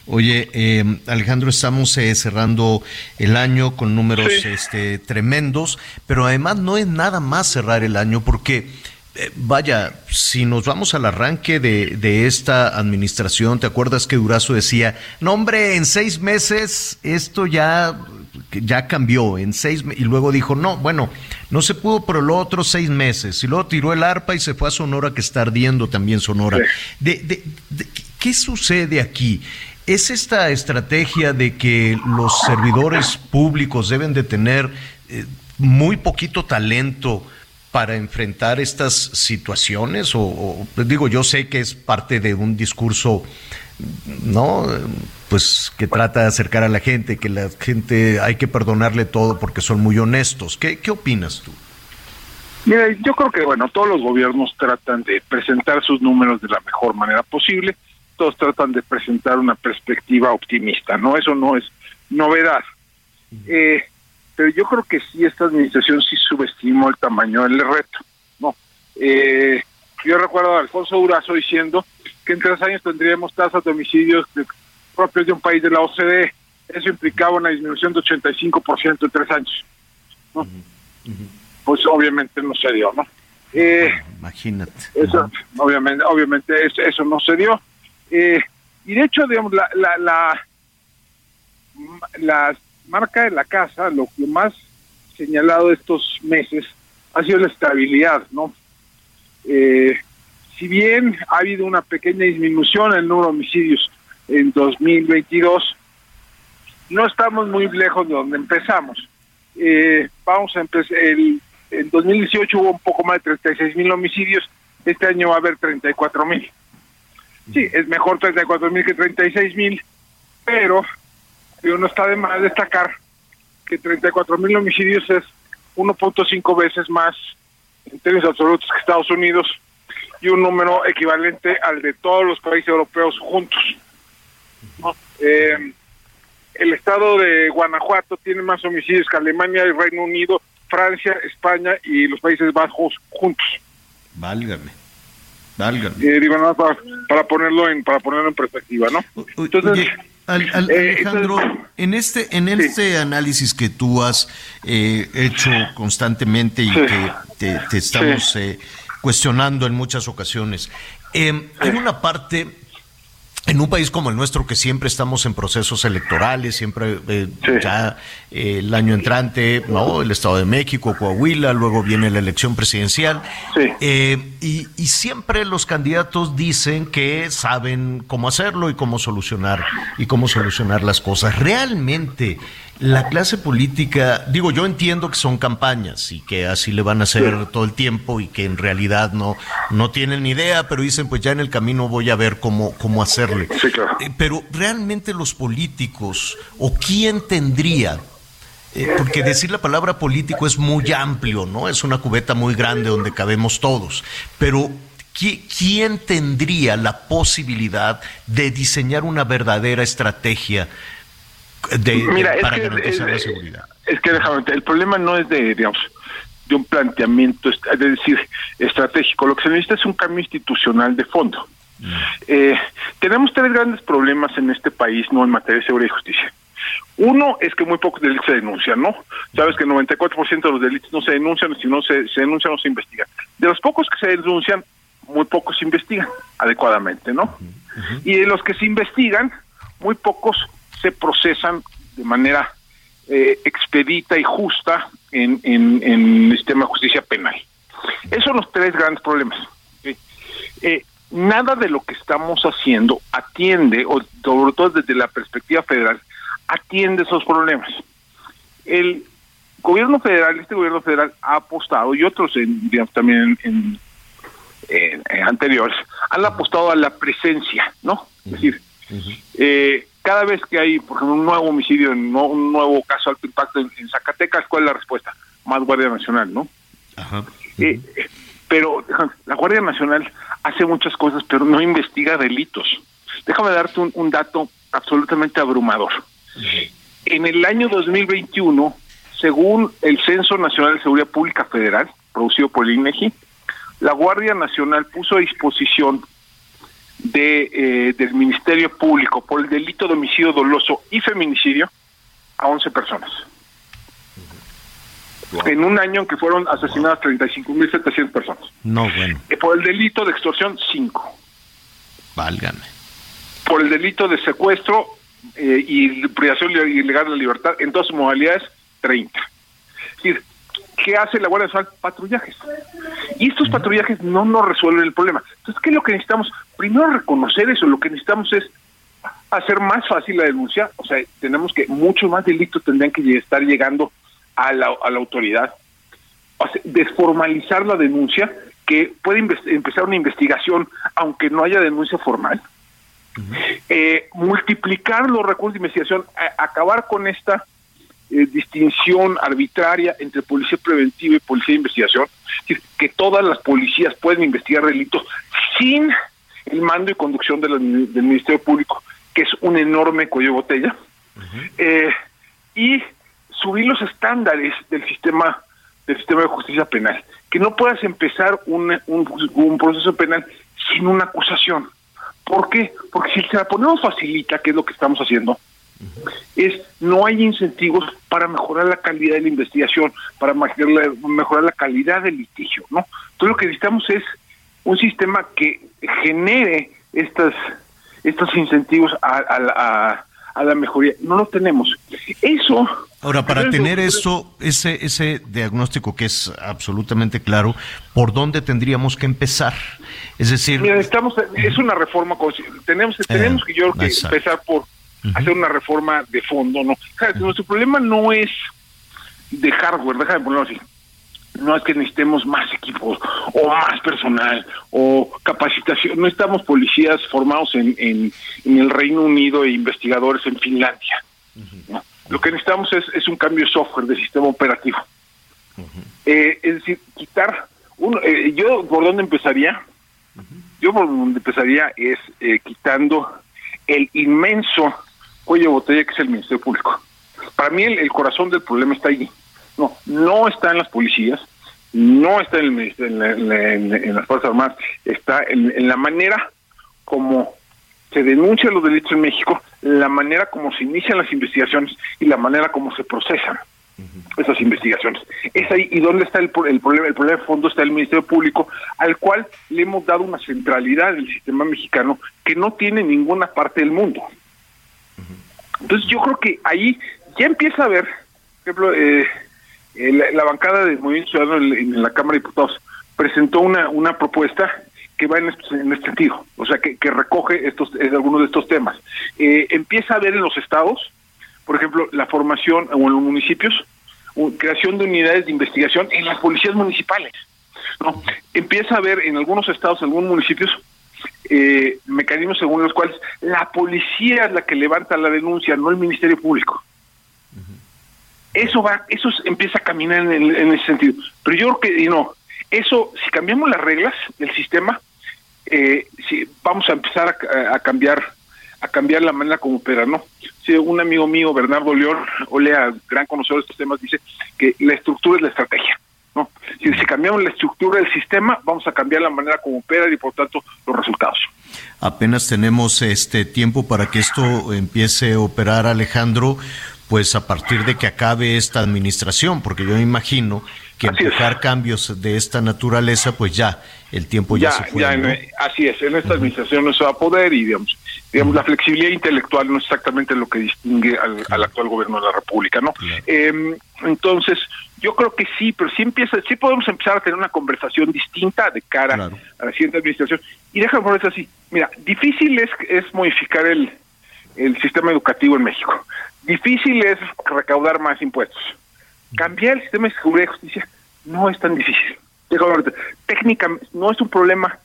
Oye, eh, Alejandro, estamos cerrando el año con números este, tremendos, pero además no es nada más cerrar el año porque eh, vaya, si nos vamos al arranque de, de, esta administración, ¿te acuerdas que Durazo decía, no hombre, en seis meses esto ya, ya cambió, en seis y luego dijo, no, bueno, no se pudo por los otros seis meses, y luego tiró el arpa y se fue a Sonora que está ardiendo también Sonora. De, de, ¿Qué sucede aquí? ¿Es esta estrategia de que los servidores públicos deben de tener eh, muy poquito talento? Para enfrentar estas situaciones? O, pues digo, yo sé que es parte de un discurso, ¿no? Pues que trata de acercar a la gente, que la gente hay que perdonarle todo porque son muy honestos. ¿Qué, qué opinas tú? Mira, yo creo que, bueno, todos los gobiernos tratan de presentar sus números de la mejor manera posible, todos tratan de presentar una perspectiva optimista, ¿no? Eso no es novedad. Eh, pero yo creo que sí esta administración sí subestimó el tamaño del reto, ¿no? Eh, yo recuerdo a Alfonso Durazo diciendo que en tres años tendríamos tasas de homicidios propios de un país de la OCDE. Eso implicaba una disminución de 85% en tres años. ¿no? Pues obviamente no se dio, ¿no? Eh, Imagínate. Eso, obviamente, obviamente eso, no se dio. Eh, y de hecho, digamos, la, la, la, las marca de la casa, lo que más señalado estos meses ha sido la estabilidad, ¿no? Eh, si bien ha habido una pequeña disminución en el número de homicidios en 2022, no estamos muy lejos de donde empezamos. Eh, vamos a empezar, el, en 2018 hubo un poco más de 36 mil homicidios, este año va a haber 34 mil. Sí, es mejor 34 mil que 36 mil, pero pero no está de más destacar que 34 mil homicidios es 1.5 veces más en términos absolutos que Estados Unidos y un número equivalente al de todos los países europeos juntos. Eh, el estado de Guanajuato tiene más homicidios que Alemania, el Reino Unido, Francia, España y los Países Bajos juntos. Válgame. Válgame. Eh, digo, nada para, para, ponerlo en para ponerlo en perspectiva, ¿no? Entonces, al, eh, Alejandro, en este, en este análisis que tú has eh, hecho constantemente y que te, estamos eh, cuestionando en muchas ocasiones, hay una parte en un país como el nuestro, que siempre estamos en procesos electorales, siempre eh, ya eh, el año entrante, ¿no? El Estado de México, Coahuila, luego viene la elección presidencial. Eh, y, y, siempre los candidatos dicen que saben cómo hacerlo y cómo solucionar, y cómo solucionar las cosas. Realmente La clase política, digo, yo entiendo que son campañas y que así le van a hacer todo el tiempo y que en realidad no, no tienen ni idea, pero dicen, pues ya en el camino voy a ver cómo, cómo hacerle. Eh, pero realmente los políticos, o quién tendría eh, porque decir la palabra político es muy amplio, ¿no? Es una cubeta muy grande donde cabemos todos. Pero ¿quién tendría la posibilidad de diseñar una verdadera estrategia de, para garantizar la seguridad? Es que déjame, el problema no es de, digamos, de un planteamiento, es decir, estratégico. Lo que se necesita es un cambio institucional de fondo. Mm. Eh, tenemos tres grandes problemas en este país, no en materia de seguridad y justicia. Uno es que muy pocos delitos se denuncian, ¿no? Sabes que el 94% de los delitos no se denuncian, si no se, se denuncian no se investigan. De los pocos que se denuncian, muy pocos se investigan adecuadamente, ¿no? Y de los que se investigan, muy pocos se procesan de manera eh, expedita y justa en, en, en, el sistema de justicia penal. Esos son los tres grandes problemas. Eh, nada de lo que estamos haciendo atiende, o sobre todo desde la perspectiva federal, atiende esos problemas. El gobierno federal, este gobierno federal ha apostado, y otros digamos, también en, anteriores, han apostado a la presencia, ¿no? Es decir, eh, cada vez que hay, por ejemplo, un nuevo homicidio, un nuevo caso de alto impacto en, Zacatecas, ¿cuál es la respuesta? Más Guardia Nacional, ¿no? Eh, pero la Guardia Nacional hace muchas cosas, pero no investiga delitos. Déjame darte un dato absolutamente abrumador. En el año 2021, según el Censo Nacional de Seguridad Pública Federal, producido por el INEGI, la Guardia Nacional puso a disposición de, eh, del Ministerio Público por el delito de homicidio doloso y feminicidio a 11 personas. En un año en que fueron asesinadas 35.700 personas. No, bueno. Eh, por el delito de extorsión, 5. Válgame. Por el delito de secuestro, eh, y privación ilegal de la libertad en dos modalidades, 30. Es decir, ¿qué hace la Guardia Nacional? Patrullajes. Y estos patrullajes no nos resuelven el problema. Entonces, ¿qué es lo que necesitamos? Primero reconocer eso, lo que necesitamos es hacer más fácil la denuncia, o sea, tenemos que muchos más delitos tendrían que estar llegando a la, a la autoridad, desformalizar la denuncia, que puede empezar una investigación aunque no haya denuncia formal, eh, multiplicar los recursos de investigación, acabar con esta eh, distinción arbitraria entre policía preventiva y policía de investigación, que todas las policías pueden investigar delitos sin el mando y conducción del Ministerio Público, que es un enorme cuello de botella, eh, y subir los estándares del sistema del sistema de justicia penal, que no puedas empezar un, un proceso penal sin una acusación. ¿Por qué? Porque si se la ponemos facilita, que es lo que estamos haciendo, es no hay incentivos para mejorar la calidad de la investigación, para mejorar la calidad del litigio, ¿no? Entonces lo que necesitamos es un sistema que genere estas estos incentivos a, a, a la mejoría. No lo tenemos. Eso Ahora, para tener eso, ese, ese diagnóstico que es absolutamente claro, ¿por dónde tendríamos que empezar? Es decir... Mira, estamos, es una reforma, tenemos, eh, tenemos que yo que empezar por hacer una reforma de fondo, ¿no? Nuestro problema no es de hardware, déjame ponerlo así. No es que necesitemos más equipos o más personal o capacitación. No estamos policías formados en, en, en el Reino Unido e investigadores en Finlandia. ¿no? Lo que necesitamos es, es un cambio de software de sistema operativo. eh, es decir, quitar, uno, eh, yo por dónde empezaría, yo por donde empezaría es eh, quitando el inmenso cuello de botella que es el Ministerio Público. Para mí el, el, corazón del problema está allí. No, no está en las policías, no está en, el, en, la, en, en las Fuerzas Armadas, está en la manera como se denuncian los delitos en México, la manera como se inician las investigaciones y la manera como se procesan esas investigaciones. Es ahí y dónde está el, el problema. El problema de fondo está el Ministerio Público, al cual le hemos dado una centralidad del sistema mexicano que no tiene ninguna parte del mundo. Entonces yo creo que ahí ya empieza a haber, por ejemplo, eh, la, la, bancada del Movimiento Ciudadano en, la Cámara de Diputados presentó una, una propuesta que va en este, en este sentido, o sea, que, que recoge estos eh, algunos de estos temas. Eh, empieza a ver en los estados por ejemplo, la formación en los municipios, creación de unidades de investigación en las policías municipales. ¿no? Empieza a haber en algunos estados, en algunos municipios, eh, mecanismos según los cuales la policía es la que levanta la denuncia, no el Ministerio Público. Eso va, eso empieza a caminar en, ese sentido. Pero yo creo que y no, eso, si cambiamos las reglas del sistema, eh, si vamos a empezar a, cambiar a cambiar la manera como opera, ¿no? Si un amigo mío, Bernardo León, Olea, gran conocedor de estos temas, dice que la estructura es la estrategia. ¿No? Si, si cambiamos la estructura del sistema, vamos a cambiar la manera como opera y por tanto los resultados. Apenas tenemos este tiempo para que esto empiece a operar, Alejandro, pues a partir de que acabe esta administración, porque yo me imagino que empujar cambios de esta naturaleza, pues ya el tiempo ya, se fue. así es, en esta administración no se va a poder y digamos, digamos la flexibilidad intelectual no es exactamente lo que distingue al, actual gobierno de la República, ¿no? Em, entonces, yo creo que sí, pero sí empieza, sí podemos empezar a tener una conversación distinta de cara a la siguiente administración. Y déjame poner así, mira, difícil es, es modificar el, el sistema educativo en México. Difícil es recaudar más impuestos. Cambiar el sistema de seguridad y justicia no es tan difícil. Técnicamente, no es un problema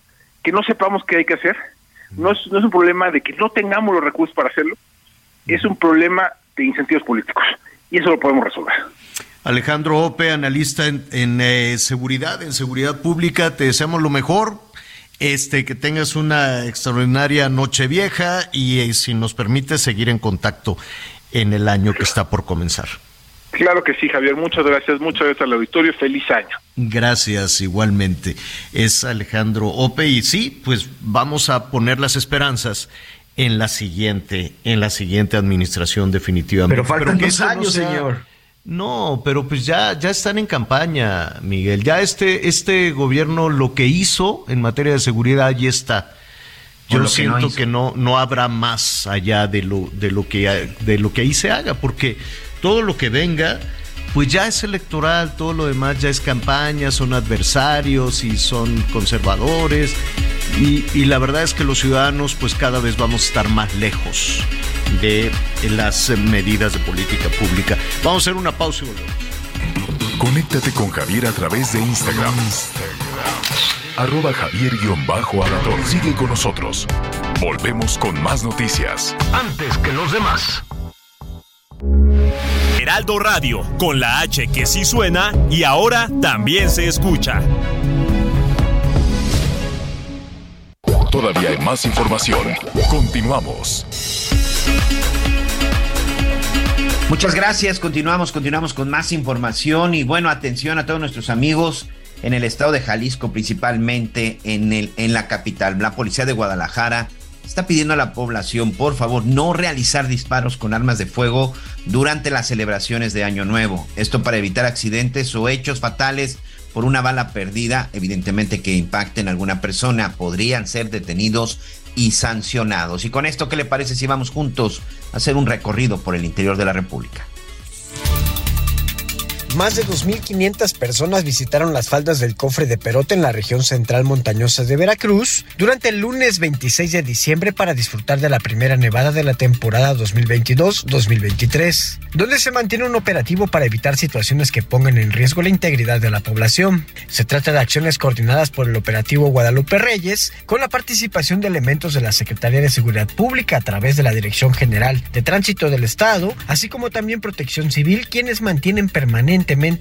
que no sepamos qué hay que hacer, no es, no es un problema de que no tengamos los recursos para hacerlo, es un problema de incentivos políticos y eso lo podemos resolver. Alejandro Ope, analista en, eh, seguridad, en seguridad pública, te deseamos lo mejor, este, que tengas una extraordinaria noche vieja y eh, si nos permite seguir en contacto en el año que está por comenzar. Claro que sí, Javier. Muchas gracias. Muchas gracias al auditorio. Feliz año. Gracias, igualmente. Es Alejandro Ope y sí, pues vamos a poner las esperanzas en la siguiente, en la siguiente administración definitivamente. Pero faltan dos años, señor. No, pero pues ya, ya están en campaña, Miguel. Ya este, este gobierno lo que hizo en materia de seguridad allí está. Yo siento que, no, no, habrá más allá de lo, de lo que de lo que ahí se haga, porque todo lo que venga, pues ya es electoral, todo lo demás ya es campaña, son adversarios y son conservadores. Y, y la verdad es que los ciudadanos, pues cada vez vamos a estar más lejos de las medidas de política pública. Vamos a hacer una pausa y volvemos. Conéctate con Javier a través de Instagram. Arroba Javier-Alador. Sigue con nosotros. Volvemos con más noticias. Antes que los demás. Heraldo Radio, con la H que sí suena y ahora también se escucha. Todavía hay más información. Continuamos. Muchas gracias. Continuamos, continuamos con más información y bueno, atención a todos nuestros amigos en el estado de Jalisco, principalmente en el en la capital. La policía de Guadalajara está pidiendo a la población, por favor, no realizar disparos con armas de fuego durante las celebraciones de Año Nuevo. Esto para evitar accidentes o hechos fatales por una bala perdida, evidentemente que impacten a alguna persona, podrían ser detenidos y sancionados. Y con esto, ¿qué le parece si vamos juntos a hacer un recorrido por el interior de la República? Más de 2.500 personas visitaron las faldas del cofre de Perote en la región central montañosa de Veracruz durante el lunes 26 de diciembre para disfrutar de la primera nevada de la temporada 2022-2023, donde se mantiene un operativo para evitar situaciones que pongan en riesgo la integridad de la población. Se trata de acciones coordinadas por el operativo Guadalupe Reyes con la participación de elementos de la Secretaría de Seguridad Pública a través de la Dirección General de Tránsito del Estado, así como también Protección Civil, quienes mantienen permanente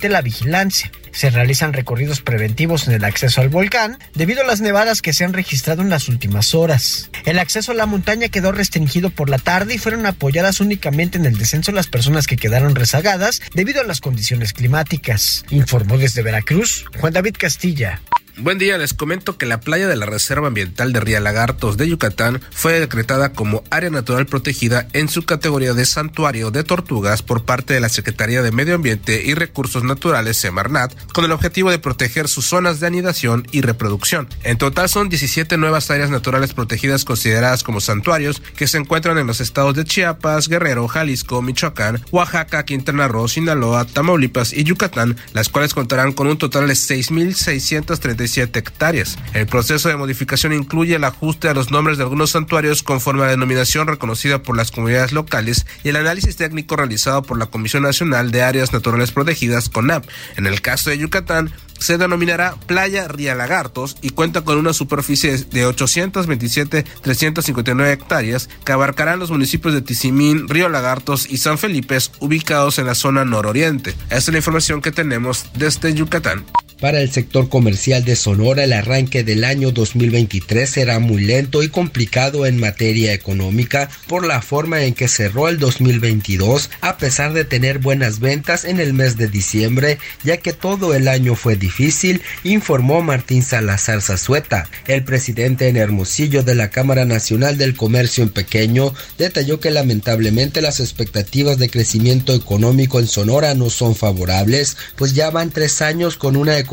la vigilancia. Se realizan recorridos preventivos en el acceso al volcán debido a las nevadas que se han registrado en las últimas horas. El acceso a la montaña quedó restringido por la tarde y fueron apoyadas únicamente en el descenso las personas que quedaron rezagadas debido a las condiciones climáticas. Informó desde Veracruz Juan David Castilla. Buen día, les comento que la playa de la Reserva Ambiental de Ría Lagartos de Yucatán fue decretada como área natural protegida en su categoría de santuario de tortugas por parte de la Secretaría de Medio Ambiente y Recursos Naturales Semarnat con el objetivo de proteger sus zonas de anidación y reproducción. En total son 17 nuevas áreas naturales protegidas consideradas como santuarios que se encuentran en los estados de Chiapas, Guerrero, Jalisco, Michoacán, Oaxaca, Quintana Roo, Sinaloa, Tamaulipas y Yucatán, las cuales contarán con un total de 6.635 117 hectáreas. El proceso de modificación incluye el ajuste a los nombres de algunos santuarios conforme a la denominación reconocida por las comunidades locales y el análisis técnico realizado por la Comisión Nacional de Áreas Naturales Protegidas, CONAP. En el caso de Yucatán, se denominará Playa Ría Lagartos y cuenta con una superficie de 827.359 hectáreas que abarcarán los municipios de Tizimín, Río Lagartos y San Felipe, ubicados en la zona nororiente. Esta es la información que tenemos desde Yucatán. Para el sector comercial de Sonora, el arranque del año 2023 será muy lento y complicado en materia económica por la forma en que cerró el 2022, a pesar de tener buenas ventas en el mes de diciembre, ya que todo el año fue difícil, informó Martín Salazar Zazueta. El presidente en Hermosillo de la Cámara Nacional del Comercio en Pequeño detalló que lamentablemente las expectativas de crecimiento económico en Sonora no son favorables, pues ya van tres años con una economía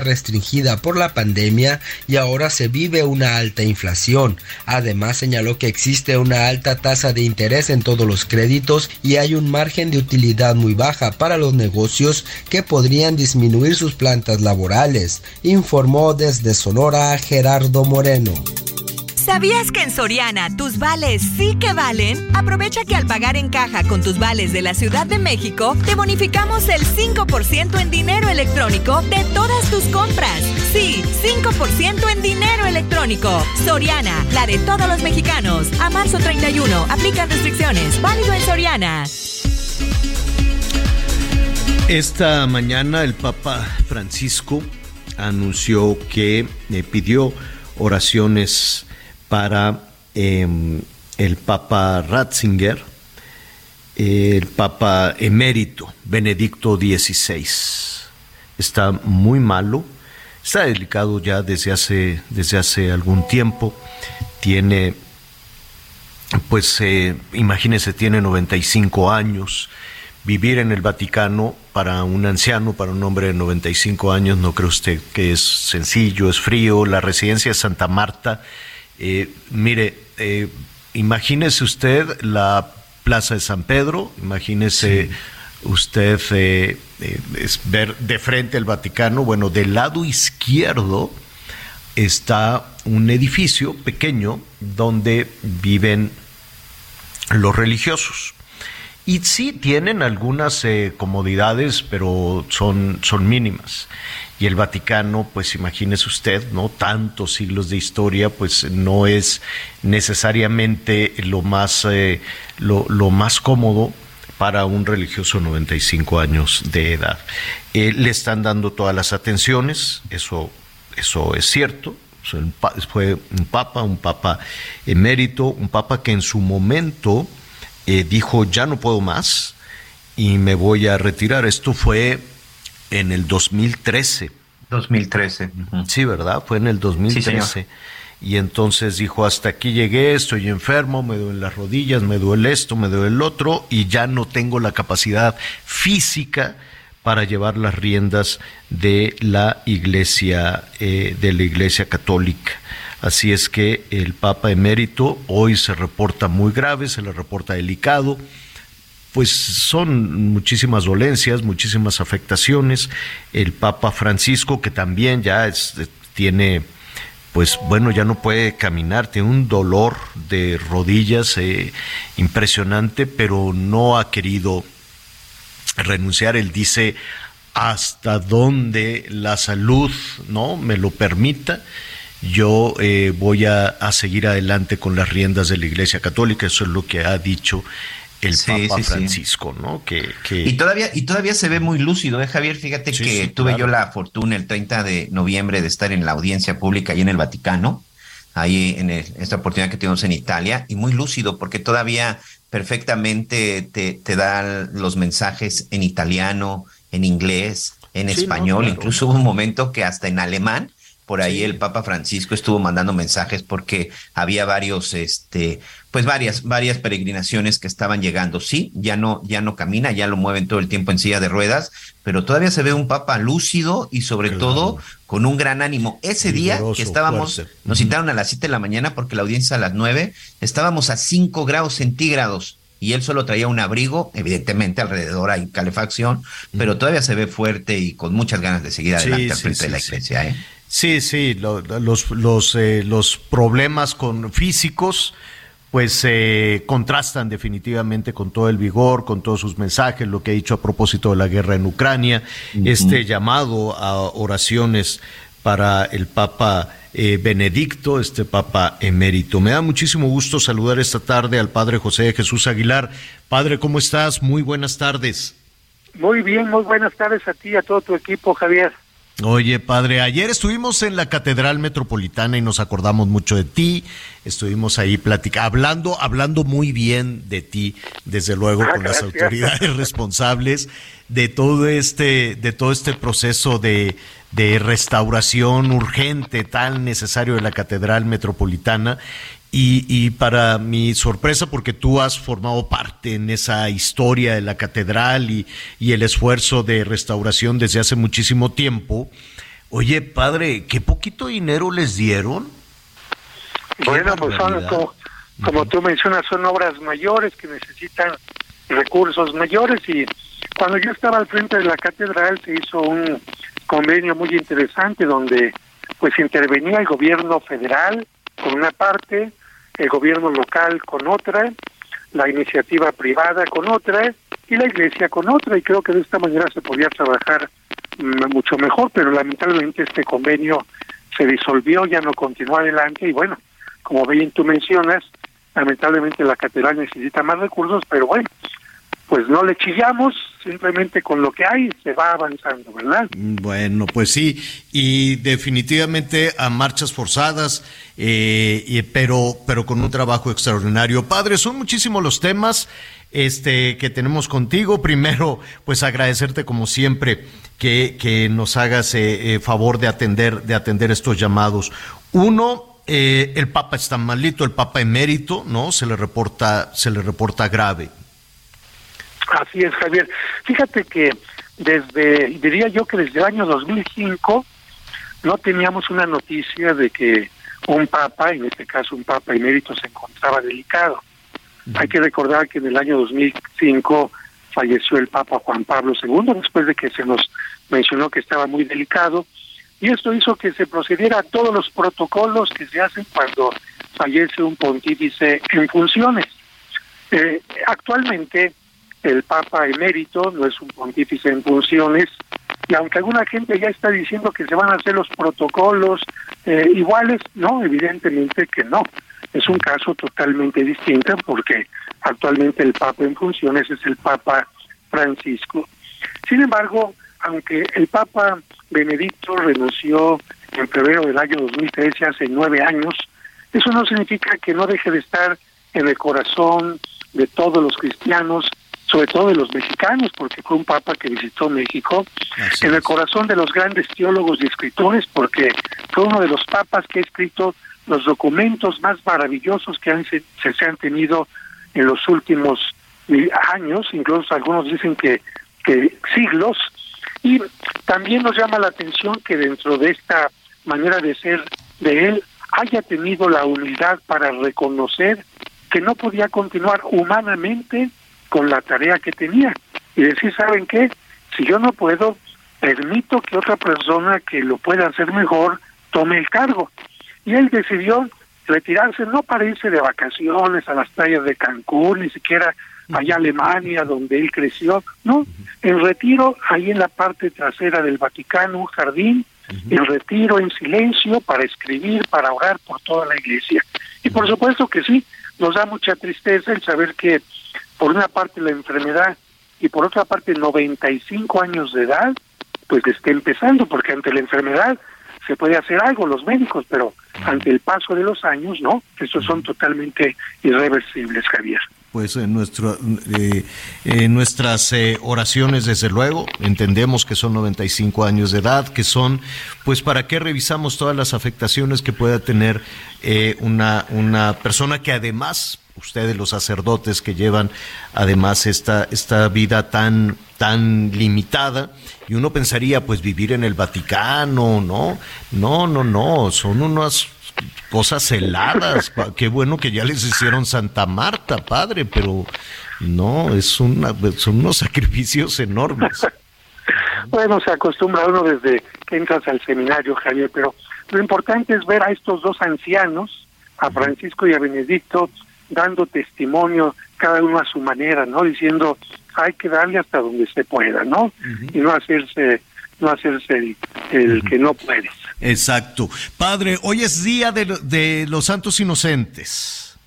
restringida por la pandemia y ahora se vive una alta inflación. Además señaló que existe una alta tasa de interés en todos los créditos y hay un margen de utilidad muy baja para los negocios que podrían disminuir sus plantas laborales, informó desde Sonora Gerardo Moreno. ¿Sabías que en Soriana tus vales sí que valen? Aprovecha que al pagar en caja con tus vales de la Ciudad de México, te bonificamos el 5% en dinero electrónico de todas tus compras. Sí, 5% en dinero electrónico. Soriana, la de todos los mexicanos. A marzo 31, aplican restricciones. Válido en Soriana. Esta mañana el Papa Francisco anunció que eh, pidió oraciones para eh, el Papa Ratzinger, el Papa emérito Benedicto XVI. Está muy malo, está delicado ya desde hace, desde hace algún tiempo. Tiene, pues eh, imagínese, tiene 95 años. Vivir en el Vaticano para un anciano, para un hombre de 95 años, no cree usted que es sencillo, es frío. La residencia de Santa Marta eh, mire, eh, imagínese usted la Plaza de San Pedro, imagínese usted eh, es ver de frente al Vaticano, bueno, del lado izquierdo está un edificio pequeño donde viven los religiosos. Y sí tienen algunas comodidades, pero son, son mínimas y el Vaticano, pues imagínese usted, ¿no? Tantos siglos de historia, pues no es necesariamente lo más, eh, lo, más cómodo para un religioso 95 años de edad. Eh, le están dando todas las atenciones, eso, eso es cierto. Fue un papa, un papa emérito, un papa que en su momento eh, dijo ya no puedo más y me voy a retirar. Esto fue en el 2013. 2013. Sí, ¿verdad? Fue en el 2013. y entonces dijo, hasta aquí llegué, estoy enfermo, me duelen las rodillas, me duele esto, me duele el otro, y ya no tengo la capacidad física para llevar las riendas de la iglesia, eh, de la iglesia católica. Así es que el Papa emérito hoy se reporta muy grave, se le reporta delicado, pues son muchísimas dolencias, muchísimas afectaciones. El Papa Francisco, que también ya tiene, pues bueno, ya no puede caminar, tiene un dolor de rodillas eh, impresionante, pero no ha querido renunciar. Él dice, hasta donde la salud no me lo permita, yo eh, voy a, a, seguir adelante con las riendas de la Iglesia Católica, eso es lo que ha dicho el Papa Francisco, ¿no? Que, Y, todavía, y todavía se ve muy lúcido, ¿eh, Javier? Fíjate que tuve yo la fortuna el 30 de noviembre de estar en la audiencia pública ahí en el Vaticano, ahí en esta oportunidad que tuvimos en Italia, y muy lúcido, porque todavía perfectamente te, te dan los mensajes en italiano, en inglés, en español, incluso hubo un momento que hasta en alemán por ahí el Papa Francisco estuvo mandando mensajes porque había varios, este, pues varias, varias peregrinaciones que estaban llegando. Sí, ya no, ya no camina, ya lo mueven todo el tiempo en silla de ruedas, pero todavía se ve un Papa lúcido y sobre todo con un gran ánimo. Ese día que estábamos, nos citaron a las siete de la mañana porque la audiencia a las nueve, estábamos a cinco grados centígrados y él solo traía un abrigo, evidentemente alrededor hay calefacción, pero todavía se ve fuerte y con muchas ganas de seguir adelante al frente de la iglesia. ¿eh? Sí, sí, los, los, eh, los problemas con físicos pues se contrastan definitivamente con todo el vigor, con todos sus mensajes, lo que ha dicho a propósito de la guerra en Ucrania, este llamado a oraciones para el Papa eh, Benedicto, este Papa emérito. Me da muchísimo gusto saludar esta tarde al Padre José Jesús Aguilar. Padre, ¿cómo estás? Muy buenas tardes. Muy bien, muy buenas tardes a ti y a todo tu equipo, Javier. Oye, padre, ayer estuvimos en la Catedral Metropolitana y nos acordamos mucho de ti. Estuvimos ahí platicando, hablando, hablando muy bien de ti, desde luego Ah, con las autoridades responsables de todo este, de todo este proceso de, de restauración urgente tan necesario de la Catedral Metropolitana. Y, y para mi sorpresa, porque tú has formado parte en esa historia de la catedral y, y el esfuerzo de restauración desde hace muchísimo tiempo, oye, padre, ¿qué poquito dinero les dieron? Bueno, pues son, como, como tú mencionas, son obras mayores que necesitan recursos mayores y cuando yo estaba al frente de la catedral se hizo un convenio muy interesante donde pues intervenía el gobierno federal con una parte, el gobierno local con otra, la iniciativa privada con otra y la iglesia con otra. Y creo que de esta manera se podía trabajar mm, mucho mejor, pero lamentablemente este convenio se disolvió, ya no continuó adelante. Y bueno, como bien tú mencionas, lamentablemente la catedral necesita más recursos, pero bueno, pues no le chillamos, simplemente con lo que hay se va avanzando, ¿verdad? Bueno, pues sí, y definitivamente a marchas forzadas, eh, y- pero, pero con un trabajo extraordinario. Padre, son muchísimos los temas este, que tenemos contigo. Primero, pues agradecerte como siempre que, que nos hagas eh, eh, favor de atender, de atender estos llamados. Uno, eh, el Papa está malito, el Papa emérito, ¿no? Se le reporta, se le reporta grave. Así es, Javier. Fíjate que desde, diría yo que desde el año 2005 no teníamos una noticia de que un papa, en este caso un papa emérito, se encontraba delicado. Hay que recordar que en el año 2005 falleció el papa Juan Pablo II, después de que se nos mencionó que estaba muy delicado, y esto hizo que se procediera a todos los protocolos que se hacen cuando fallece un pontífice en funciones. Eh, actualmente el Papa emérito no es un pontífice en funciones y aunque alguna gente ya está diciendo que se van a hacer los protocolos eh, iguales, no, evidentemente que no. Es un caso totalmente distinto porque actualmente el Papa en funciones es el Papa Francisco. Sin embargo, aunque el Papa Benedicto renunció en febrero del año 2013, hace nueve años, eso no significa que no deje de estar en el corazón de todos los cristianos, sobre todo de los mexicanos, porque fue un papa que visitó México, en el corazón de los grandes teólogos y escritores, porque fue uno de los papas que ha escrito los documentos más maravillosos que han, se, se han tenido en los últimos eh, años, incluso algunos dicen que, que siglos, y también nos llama la atención que dentro de esta manera de ser de él haya tenido la humildad para reconocer que no podía continuar humanamente con la tarea que tenía y decir, ¿saben qué? Si yo no puedo, permito que otra persona que lo pueda hacer mejor tome el cargo. Y él decidió retirarse no para irse de vacaciones a las playas de Cancún, ni siquiera allá a Alemania, donde él creció, no, en retiro, ahí en la parte trasera del Vaticano, un jardín, en retiro, en silencio, para escribir, para orar por toda la iglesia. Y por supuesto que sí, nos da mucha tristeza el saber que por una parte la enfermedad y por otra parte 95 años de edad, pues esté empezando, porque ante la enfermedad se puede hacer algo los médicos, pero ante el paso de los años, no, estos son totalmente irreversibles, Javier. Pues en nuestro, eh, en nuestras eh, oraciones, desde luego, entendemos que son 95 años de edad, que son, pues, ¿para qué revisamos todas las afectaciones que pueda tener eh, una, una persona que además, ustedes los sacerdotes que llevan además esta, esta vida tan, tan limitada, y uno pensaría, pues, vivir en el Vaticano, ¿no? No, no, no, son unas cosas heladas. Qué bueno que ya les hicieron Santa Marta, padre, pero no, es una, son unos sacrificios enormes. Bueno, se acostumbra uno desde que entras al seminario, Javier, pero lo importante es ver a estos dos ancianos, a Francisco y a Benedicto, dando testimonio, cada uno a su manera, ¿no? Diciendo, hay que darle hasta donde se pueda, ¿no? Y no hacerse no hacerse el, que no puedes. Exacto. Padre, hoy es día de, de los santos inocentes.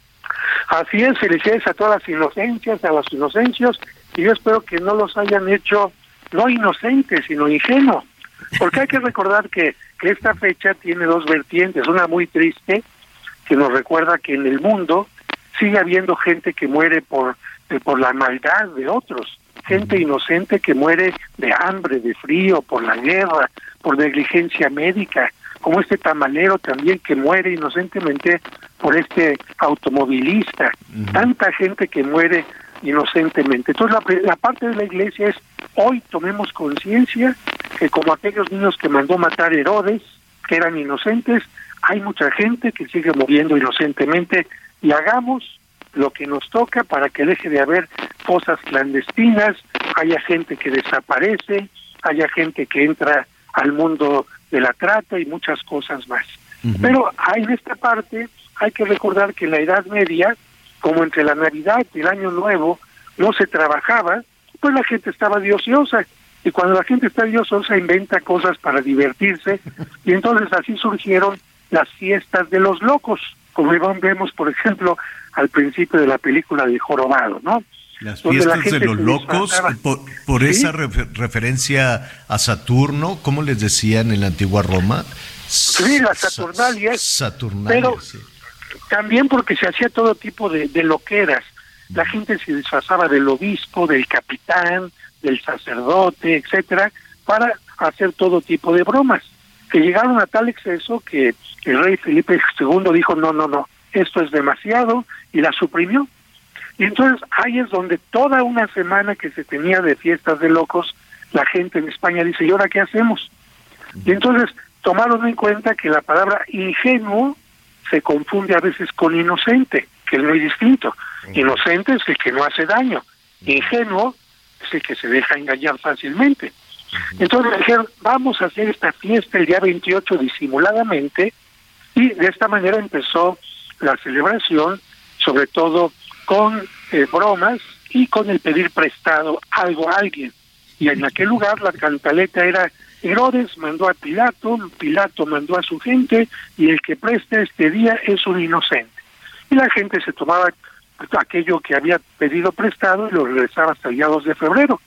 Así es, felicidades a todas las inocencias, a los inocencios, y yo espero que no los hayan hecho no inocentes, sino ingenuos. Porque hay que recordar que, que esta fecha tiene dos vertientes, una muy triste, que nos recuerda que en el mundo sigue habiendo gente que muere por, eh, por la maldad de otros, gente inocente que muere de hambre, de frío, por la guerra, por negligencia médica, como este tamalero también que muere inocentemente por este automovilista, tanta gente que muere inocentemente. Entonces la, la parte de la iglesia es hoy tomemos conciencia que como aquellos niños que mandó matar Herodes, que eran inocentes, hay mucha gente que sigue muriendo inocentemente y hagamos lo que nos toca para que deje de haber fosas clandestinas, haya gente que desaparece, haya gente que entra al mundo de la trata y muchas cosas más. Pero en esta parte hay que recordar que en la Edad Media, como entre la Navidad y el Año Nuevo, no se trabajaba, pues la gente estaba diosiosa. Y cuando la gente está diosiosa inventa cosas para divertirse, y entonces así surgieron las fiestas de los locos, como vemos, por ejemplo, al principio de la película de Jorobado, ¿no? Las fiestas de los locos, por, esa referencia a Saturno, ¿cómo les decían en la antigua Roma? Sí, las Saturnalias. Saturnalias, pero también porque se hacía todo tipo de, de loqueras. La gente se disfrazaba del obispo, del capitán, del sacerdote, etcétera, para hacer todo tipo de bromas, que llegaron a tal exceso que el rey Felipe II dijo, no, no, no, esto es demasiado, y la suprimió. Y entonces ahí es donde toda una semana que se tenía de fiestas de locos, la gente en España dice, ¿y ahora qué hacemos? Y entonces tomaron en cuenta que la palabra ingenuo se confunde a veces con inocente, que es muy distinto. Inocente es el que no hace daño, ingenuo es el que se deja engañar fácilmente. Entonces dijeron, vamos a hacer esta fiesta el día 28 disimuladamente, y de esta manera empezó la celebración, sobre todo con eh, bromas y con el pedir prestado algo a alguien. Y en aquel lugar la cantaleta era Herodes mandó a Pilato, Pilato mandó a su gente y el que presta este día es un inocente. Y la gente se tomaba aquello que había pedido prestado y lo regresaba hasta el día 2 de febrero.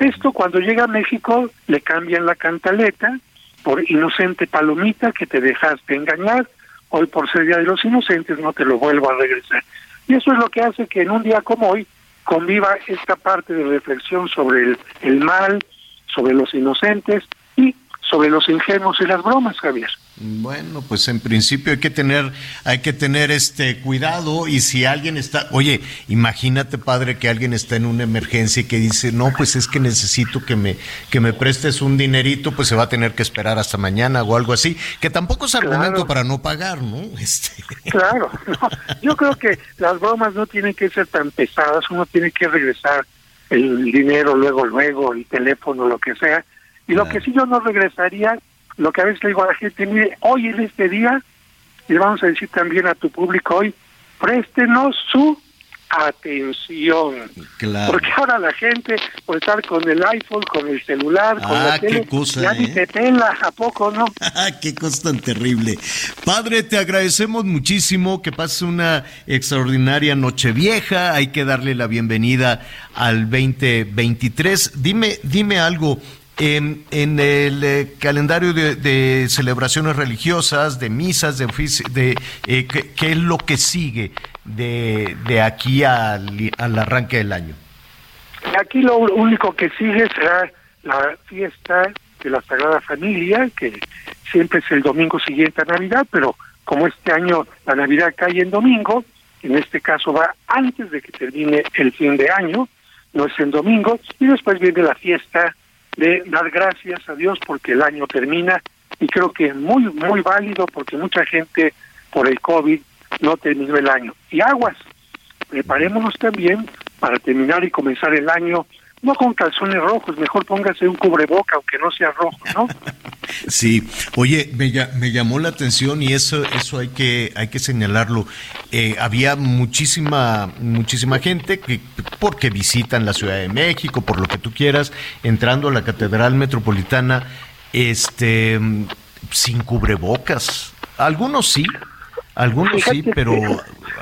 Esto cuando llega a México le cambian la cantaleta por inocente palomita que te dejaste engañar, hoy por ser Día de los Inocentes no te lo vuelvo a regresar. Y eso es lo que hace que en un día como hoy conviva esta parte de reflexión sobre el, el mal, sobre los inocentes y sobre los ingenuos y las bromas, Javier. Bueno, pues en principio hay que tener, hay que tener este cuidado y si alguien está, oye, imagínate padre que alguien está en una emergencia y que dice, no, pues es que necesito que me, que me prestes un dinerito, pues se va a tener que esperar hasta mañana o algo así, que tampoco es argumento para no pagar, ¿no? Este. Claro, yo creo que las bromas no tienen que ser tan pesadas, uno tiene que regresar el dinero luego, luego, el teléfono, lo que sea, y lo que sí yo no regresaría lo que a veces le digo a la gente, mire, hoy en este día, y vamos a decir también a tu público hoy, préstenos su atención. Claro. Porque ahora la gente, por estar con el iPhone, con el celular, con Ah, la qué tele, cosa, ya ni ¿eh? te pela, ¿a poco no? qué cosa tan terrible. Padre, te agradecemos muchísimo que pases una extraordinaria noche vieja. Hay que darle la bienvenida al 2023. Dime, dime algo. En, el eh, calendario de, de celebraciones religiosas, de misas, de de eh, ¿qué, es lo que sigue de, de aquí al, al arranque del año? Aquí lo único que sigue será la fiesta de la Sagrada Familia, que siempre es el domingo siguiente a Navidad, pero como este año la Navidad cae en domingo, en este caso va antes de que termine el fin de año, no es en domingo, y después viene la fiesta de dar gracias a Dios porque el año termina, y creo que es muy, muy válido porque mucha gente por el COVID no terminó el año. Y aguas, preparémonos también para terminar y comenzar el año no con calzones rojos, mejor póngase un cubreboca, aunque no sea rojo, ¿no? Sí, oye, me, me, llamó la atención y eso, eso hay que, hay que señalarlo. Eh, había muchísima, muchísima gente que, porque visitan la Ciudad de México, por lo que tú quieras, entrando a la Catedral Metropolitana, este, sin cubrebocas. Algunos sí, algunos sí, pero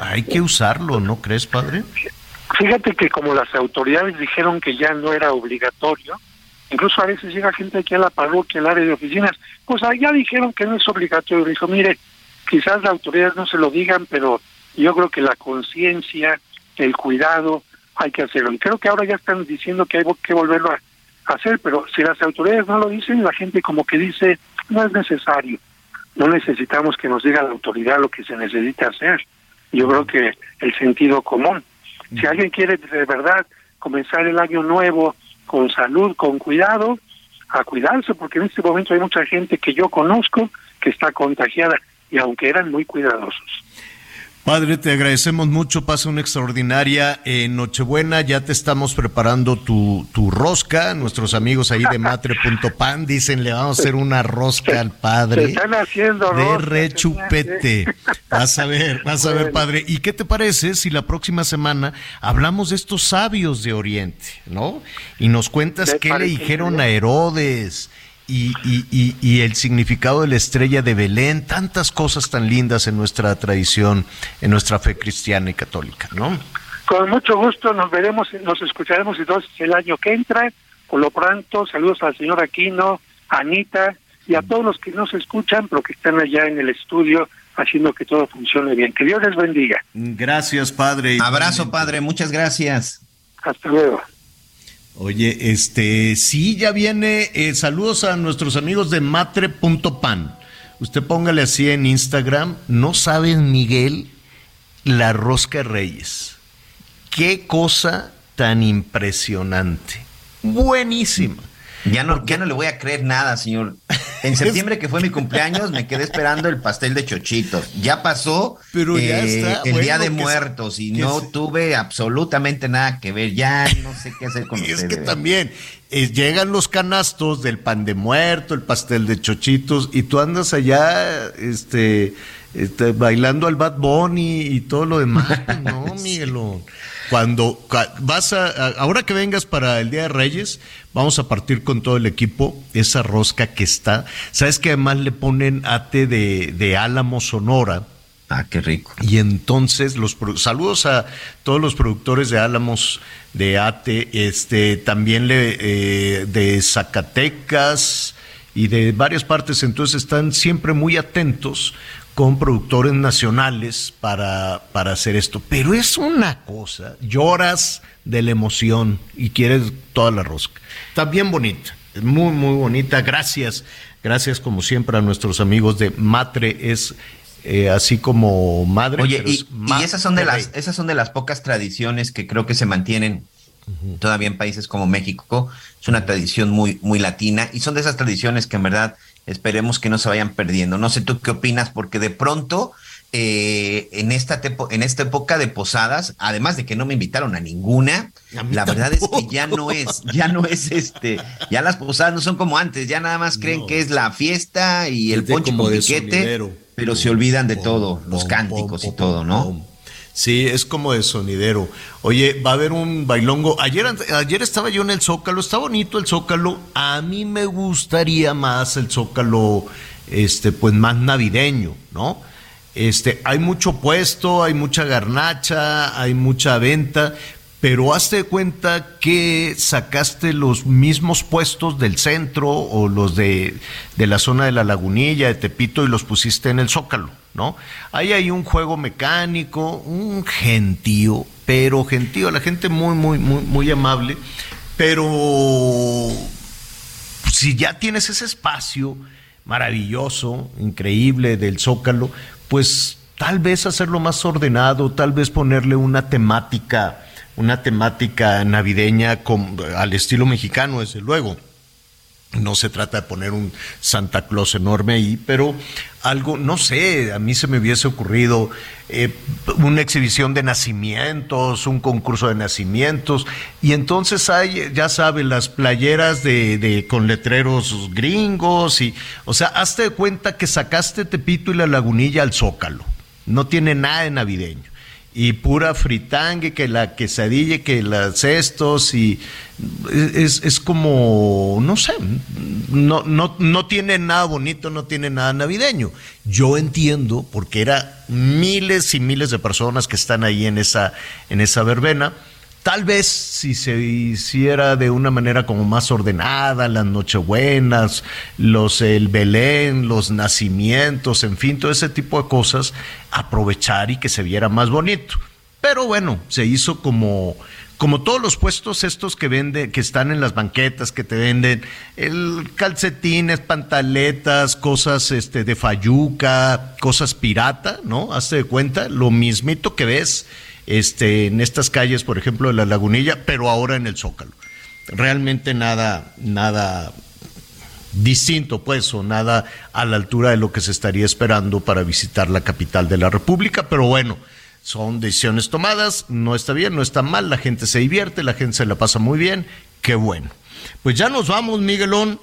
hay que usarlo, ¿no crees, padre? Fíjate que como las autoridades dijeron que ya no era obligatorio, incluso a veces llega gente aquí a la parroquia, al área de oficinas, pues ya dijeron que no es obligatorio. Dijo, mire, quizás las autoridades no se lo digan, pero yo creo que la conciencia, el cuidado, hay que hacerlo. Y creo que ahora ya están diciendo que hay que volverlo a hacer, pero si las autoridades no lo dicen, la gente como que dice, no es necesario, no necesitamos que nos diga la autoridad lo que se necesita hacer. Yo creo que el sentido común. Si alguien quiere de verdad comenzar el año nuevo con salud, con cuidado, a cuidarse, porque en este momento hay mucha gente que yo conozco que está contagiada y aunque eran muy cuidadosos. Padre, te agradecemos mucho, pasa una extraordinaria eh, Nochebuena, ya te estamos preparando tu, tu rosca, nuestros amigos ahí de matre.pan dicen le vamos a hacer una rosca al padre. están haciendo de rechupete. Vas a ver, vas a ver, padre. ¿Y qué te parece si la próxima semana hablamos de estos sabios de Oriente, ¿no? Y nos cuentas qué le dijeron a Herodes y, y, y, el significado de la estrella de Belén, tantas cosas tan lindas en nuestra tradición, en nuestra fe cristiana y católica, ¿no? Con mucho gusto nos veremos, nos escucharemos entonces el año que entra. Por lo pronto, saludos al señor Aquino, a Anita y a todos los que nos escuchan, pero que están allá en el estudio haciendo que todo funcione bien. Que Dios les bendiga. Gracias, Padre. Abrazo, Padre. Muchas gracias. Hasta luego. Oye, este, sí, ya viene. Eh, saludos a nuestros amigos de matre.pan. Usted póngale así en Instagram. No saben, Miguel, la rosca Reyes. Qué cosa tan impresionante. Buenísima. Ya no, ya no le voy a creer nada, señor. En septiembre, que fue mi cumpleaños, me quedé esperando el pastel de chochitos. Ya pasó Pero ya eh, está. el Bueno, Día de Muertos y no se- tuve absolutamente nada que ver. Ya no sé qué hacer con Y es que también eh, llegan los canastos del pan de muerto, el pastel de chochitos, y tú andas allá este, este, bailando al Bad Bunny y todo lo demás. No, Miguelón. Cuando cua- vas a, ahora que vengas para el Día de Reyes, vamos a partir con todo el equipo esa rosca que está. ¿Sabes que además le ponen ate de, de álamo sonora? Ah, qué rico. Y entonces los saludos a todos los productores de Álamos de Ate, este también le, eh, de Zacatecas y de varias partes, entonces están siempre muy atentos con productores nacionales para, para hacer esto. Pero es una cosa, lloras de la emoción y quieres toda la rosca. Está bien bonita, muy, muy bonita. Gracias, gracias como siempre a nuestros amigos de Matre, es eh, así como madre. Oye, y, y esas son de las, esas son de las pocas tradiciones que creo que se mantienen todavía en países como México. Es una tradición muy, muy latina y son de esas tradiciones que en verdad esperemos que no se vayan perdiendo. No sé tú qué opinas, porque de pronto eh, en esta tepo- en esta época de posadas, además de que no me invitaron a ninguna, A la verdad es que ya no es, ya no es este, ya las posadas no son como antes, ya nada más creen que es la fiesta y el ponche con piquete, pero se olvidan de todo, los cánticos y todo, ¿no? Sí, es como de sonidero. Oye, va a haber un bailongo. Ayer, ayer estaba yo en el Zócalo, está bonito el Zócalo. A mí me gustaría más el Zócalo, este, pues más navideño, ¿no? Este, hay mucho puesto, hay mucha garnacha, hay mucha venta, pero hazte cuenta que sacaste los mismos puestos del centro o los de, de la zona de la lagunilla, de Tepito, y los pusiste en el Zócalo, ¿no? Ahí hay un juego mecánico, un gentío, pero gentío, la gente muy, muy, muy, muy amable, pero si ya tienes ese espacio maravilloso, increíble del Zócalo, pues tal vez hacerlo más ordenado, tal vez ponerle una temática, una temática navideña al estilo mexicano, desde luego. No se trata de poner un Santa Claus enorme ahí, pero algo, no sé, a mí se me hubiese ocurrido eh, una exhibición de nacimientos, un concurso de nacimientos, y entonces hay, ya saben, las playeras de, de con letreros gringos, y, o sea, hazte de cuenta que sacaste Tepito y la Lagunilla al Zócalo. No tiene nada de navideño y pura fritangue, que la quesadilla, que las cestos, y es, es, como, no sé, no, no, no tiene nada bonito, no tiene nada navideño. Yo entiendo, porque era miles y miles de personas que están ahí en esa, en esa verbena, Tal vez si se hiciera de una manera como más ordenada, las nochebuenas, los el Belén, los nacimientos, en fin, todo ese tipo de cosas, aprovechar y que se viera más bonito. Pero bueno, se hizo como como todos los puestos estos que venden, que están en las banquetas, que te venden el calcetines, pantaletas, cosas este de fayuca, cosas pirata, ¿no? Hazte de cuenta, lo mismito que ves este, en estas calles, por ejemplo, de la Lagunilla, pero ahora en el Zócalo. Realmente nada, nada distinto, pues, o nada a la altura de lo que se estaría esperando para visitar la capital de la República, pero bueno, son decisiones tomadas, no está bien, no está mal, la gente se divierte, la gente se la pasa muy bien, qué bueno. Pues ya nos vamos, Miguelón.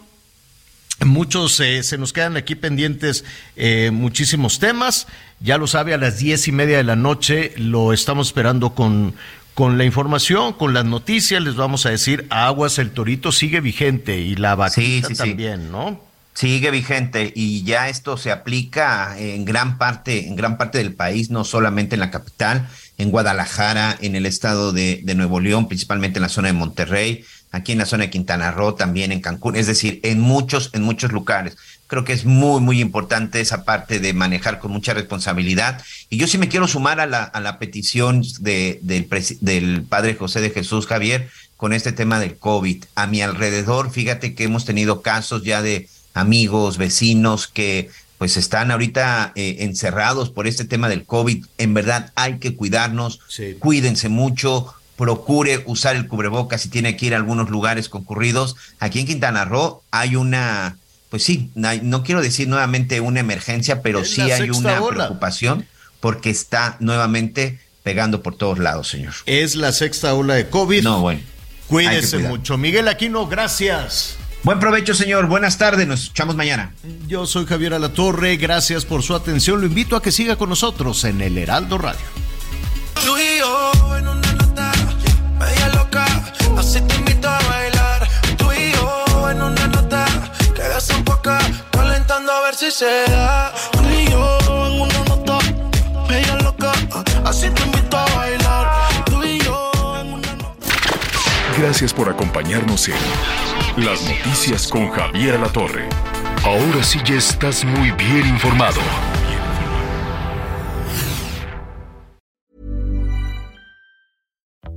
Muchos eh, se nos quedan aquí pendientes eh, muchísimos temas. Ya lo sabe, a las diez y media de la noche lo estamos esperando con, con la información, con las noticias. Les vamos a decir, Aguas el Torito sigue vigente y la vaquita también, ¿no? Sigue vigente y ya esto se aplica en gran parte, en gran parte del país, no solamente en la capital, en Guadalajara, en el estado de, de Nuevo León, principalmente en la zona de Monterrey, aquí en la zona de Quintana Roo, también en Cancún, es decir, en muchos, en muchos lugares. Creo que es muy, muy importante esa parte de manejar con mucha responsabilidad. Y yo sí me quiero sumar a la, a la petición de, del, del padre José de Jesús Javier con este tema del COVID. A mi alrededor, fíjate que hemos tenido casos ya de amigos, vecinos que pues están ahorita eh, encerrados por este tema del COVID. En verdad hay que cuidarnos, cuídense mucho, procure usar el cubrebocas si tiene que ir a algunos lugares concurridos. Aquí en Quintana Roo hay una, pues sí, no quiero decir nuevamente una emergencia, pero sí hay una preocupación porque está nuevamente pegando por todos lados, señor. Es la sexta ola de COVID. No, bueno. Cuídese mucho. Miguel Aquino, gracias. Buen provecho, señor. Buenas tardes. Nos escuchamos mañana. Yo soy Javier Alatorre. Gracias por su atención. Lo invito a que siga con nosotros en el Heraldo Radio. Así te invito a bailar, tú y yo en una nota. Quedas un poco calentando a ver si se da. Tú y yo en una nota, bella loca. Así te invito a bailar, tú y yo en una nota. Gracias por acompañarnos en Las Noticias con Javier La Torre. Ahora sí ya estás muy bien informado.